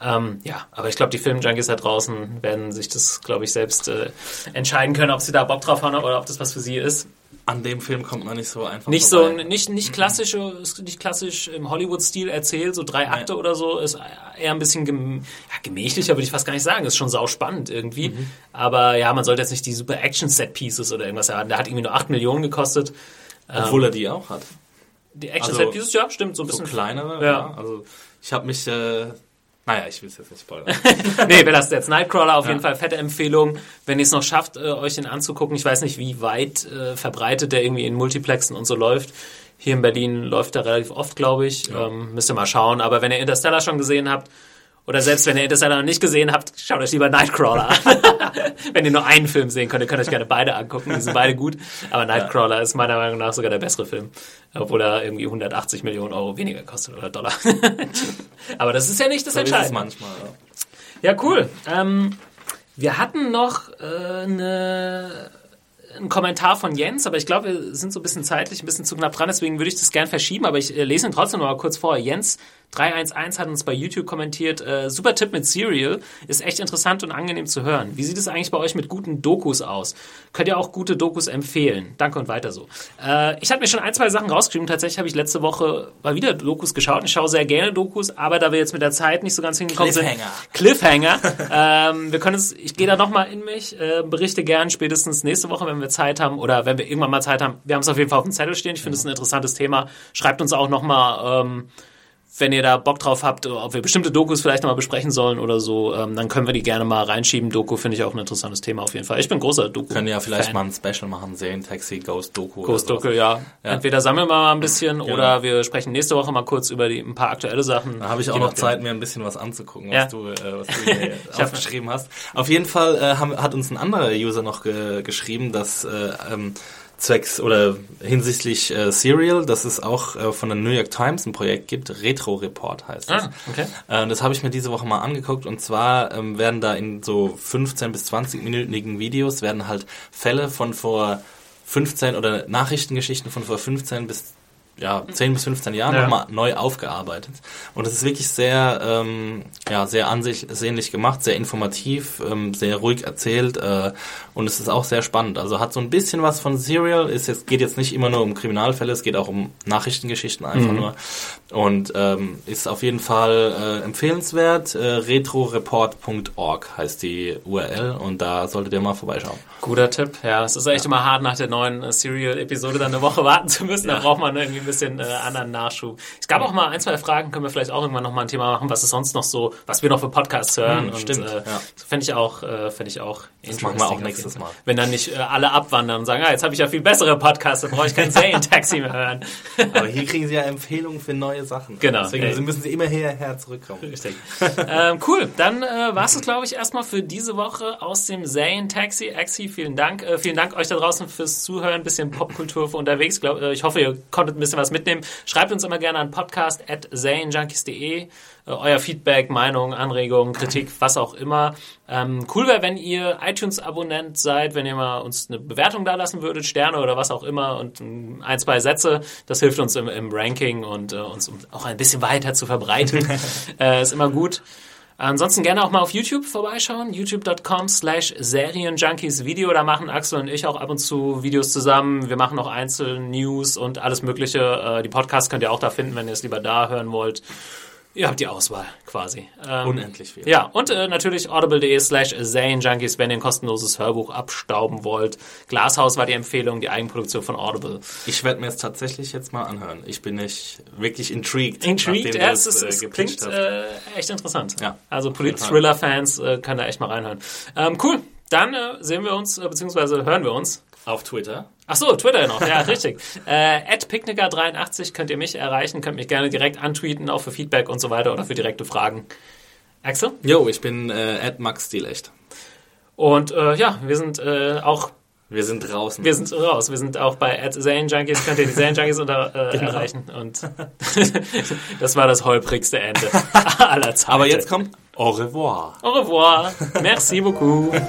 Ähm, ja, aber ich glaube, die Filmjunkies da draußen werden sich das, glaube ich, selbst äh, entscheiden können, ob sie da Bock drauf haben oder ob das was für sie ist. An dem Film kommt man nicht so einfach Nicht so, vorbei. nicht, nicht klassische, ist nicht klassisch im Hollywood-Stil erzählt, so drei Akte oder so, ist eher ein bisschen gem ja, gemächlicher, würde ich fast gar nicht sagen, ist schon sau spannend irgendwie. Aber ja, man sollte jetzt nicht die super Action-Set-Pieces oder irgendwas haben. Der hat irgendwie nur 8 Millionen gekostet. Obwohl er die auch hat. Die Action-Set-Pieces, ja, stimmt, so ein So bisschen. kleinere, Ja. ja. Also ich habe mich, äh, naja, ich will es jetzt nicht spoilern. nee, wir lassen jetzt Nightcrawler auf jeden Fall fette Empfehlung, wenn ihr es noch schafft, äh, euch den anzugucken. Ich weiß nicht, wie weit äh, verbreitet der irgendwie in Multiplexen und so läuft. Hier in Berlin läuft er relativ oft, glaube ich. Ähm, müsst ihr mal schauen. Aber wenn ihr Interstellar schon gesehen habt, oder selbst wenn ihr Interstellar noch nicht gesehen habt, schaut euch lieber Nightcrawler an. wenn ihr nur einen Film sehen könnt, ihr könnt euch gerne beide angucken. Die sind beide gut. Aber Nightcrawler ist meiner Meinung nach sogar der bessere Film. Obwohl er irgendwie 180 Millionen Euro weniger kostet oder Dollar. Aber das ist ja nicht das So Entscheidende. manchmal. Ja. Ja, cool. Ähm, wir hatten noch äh, eine, einen Kommentar von Jens, aber ich glaube, wir sind so ein bisschen zeitlich ein bisschen zu knapp dran, deswegen würde ich das gern verschieben, aber ich äh, lese ihn trotzdem noch mal kurz vor. Jens 311 hat uns bei YouTube kommentiert, äh, super Tipp mit Serial, ist echt interessant und angenehm zu hören. Wie sieht es eigentlich bei euch mit guten Dokus aus? Könnt ihr auch gute Dokus empfehlen? Danke und weiter so. Äh, ich habe mir schon ein, zwei Sachen rausgeschrieben. Tatsächlich habe ich letzte Woche mal wieder Dokus geschaut. Ich schaue sehr gerne Dokus, aber da wir jetzt mit der Zeit nicht so ganz hingekommen sind. Cliffhanger. Cliffhanger. ähm, wir können es, ich gehe da nochmal in mich, äh, berichte gern spätestens nächste Woche, wenn wir Zeit haben oder wenn wir irgendwann mal Zeit haben. Wir haben es auf jeden Fall auf dem Zettel stehen. Ich finde es ein interessantes Thema. Schreibt uns auch nochmal, ähm, wenn ihr da Bock drauf habt, ob wir bestimmte Dokus vielleicht nochmal besprechen sollen oder so, ähm, dann können wir die gerne mal reinschieben. Doku finde ich auch ein interessantes Thema auf jeden Fall. Ich bin großer Doku. Können ja vielleicht Fan. mal ein Special machen, sehen, Taxi, Ghost Doku. Ghost. Doku, ja. Ja. Entweder sammeln wir mal ein bisschen oder wir sprechen nächste Woche mal kurz über die, ein paar aktuelle Sachen. Da habe ich auch noch. Zeit, mir ein bisschen was anzugucken, was Ja. du, äh, was du hier aufgeschrieben hast. Auf jeden Fall äh, haben, hat uns ein anderer User noch ge geschrieben, dass äh, ähm, zwecks oder hinsichtlich äh, Serial, dass es auch äh, von der New York Times ein Projekt gibt, Retro Report heißt es. Ah, okay. Äh, das habe ich mir diese Woche mal angeguckt und zwar ähm, werden da in so 15 bis 20 minütigen Videos werden halt Fälle von vor 15 oder Nachrichtengeschichten von vor 15 bis ja, 10 bis 15 Jahren Ja. nochmal neu aufgearbeitet. Und es ist wirklich sehr, ähm, ja, sehr ansehnlich gemacht, sehr informativ, ähm, sehr ruhig erzählt äh, und es ist auch sehr spannend. Also hat so ein bisschen was von Serial, ist jetzt, geht jetzt nicht immer nur um Kriminalfälle, es geht auch um Nachrichtengeschichten einfach nur. Und ähm, ist auf jeden Fall äh, empfehlenswert. Äh, retroreport.org heißt die URL und da solltet ihr mal vorbeischauen. Guter Tipp. Ja, es ist echt immer hart, nach der neuen äh, Serial-Episode dann eine Woche warten zu müssen. Da braucht man irgendwie bisschen äh, anderen Nachschub. Es gab auch mal ein, zwei Fragen, können wir vielleicht auch irgendwann nochmal ein Thema machen, was ist sonst noch so, was wir noch für Podcasts hören. Hm, und, stimmt, Äh, ja. Fände ich auch, äh, fände ich auch Das machen wir auch nächstes. Mal. Wenn dann nicht äh, alle abwandern und sagen, ah, jetzt habe ich ja viel bessere Podcasts, dann brauche ich kein Serien-Taxi mehr hören. Aber hier kriegen sie ja Empfehlungen für neue Sachen. Genau. Deswegen Ja. müssen sie immer hierher zurückkommen. Richtig. ähm, cool, dann äh, war es, glaube ich, erstmal für diese Woche aus dem Serien Taxi. Axi, vielen Dank. Äh, vielen Dank euch da draußen fürs Zuhören, ein bisschen Popkultur für unterwegs. Glaub, äh, ich hoffe, ihr konntet ein bisschen was mitnehmen. Schreibt uns immer gerne an podcast.serienjunkies.de. Äh, euer Feedback, Meinung, Anregungen, Kritik, was auch immer. Ähm, cool wäre, wenn ihr iTunes-Abonnent seid, wenn ihr mal uns eine Bewertung da lassen würdet, Sterne oder was auch immer und ähm, ein, zwei Sätze. Das hilft uns im, im Ranking und äh, uns um auch ein bisschen weiter zu verbreiten. äh, ist immer gut. Ansonsten gerne auch mal auf YouTube vorbeischauen. youtube.com slash Serienjunkies Video. Da machen Axel und ich auch ab und zu Videos zusammen. Wir machen auch einzelne News und alles mögliche. Äh, die Podcasts könnt ihr auch da finden, wenn ihr es lieber da hören wollt. Ihr habt die Auswahl quasi. Ähm, Unendlich viel. ja, und äh, natürlich audible.de slash Junkies, wenn ihr ein kostenloses Hörbuch abstauben wollt. Glashaus war die Empfehlung, die Eigenproduktion von Audible. Ich werde mir jetzt tatsächlich jetzt mal anhören. Ich bin nicht wirklich intrigued. Intrigued, ja, es, ist, es gepitcht klingt äh, echt interessant. Ja, Also. Polit-Thriller-Fans äh, können da echt mal reinhören. Ähm, cool, dann äh, sehen wir uns, äh, beziehungsweise hören wir uns. Auf Twitter. Ach so, Twitter noch, ja, richtig. Äh, picknicker83 könnt ihr mich erreichen, könnt mich gerne direkt antweeten, auch für Feedback und so weiter oder für direkte Fragen. Axel? Jo, ich bin äh, at Max Stilecht. Und äh, ja, wir sind äh, auch Wir sind draußen. Wir sind raus. Wir sind auch bei Junkies. Könnt ihr die Junkies unter, äh, Genau. erreichen. Und das war das holprigste Ende aller Zeiten. Aber jetzt kommt Au revoir. Au revoir. Merci beaucoup.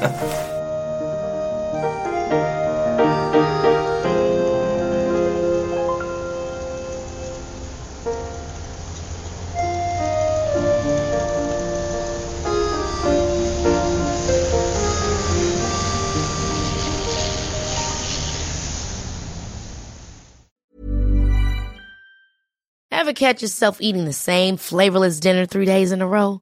Ever catch yourself eating the same flavorless dinner three days in a row?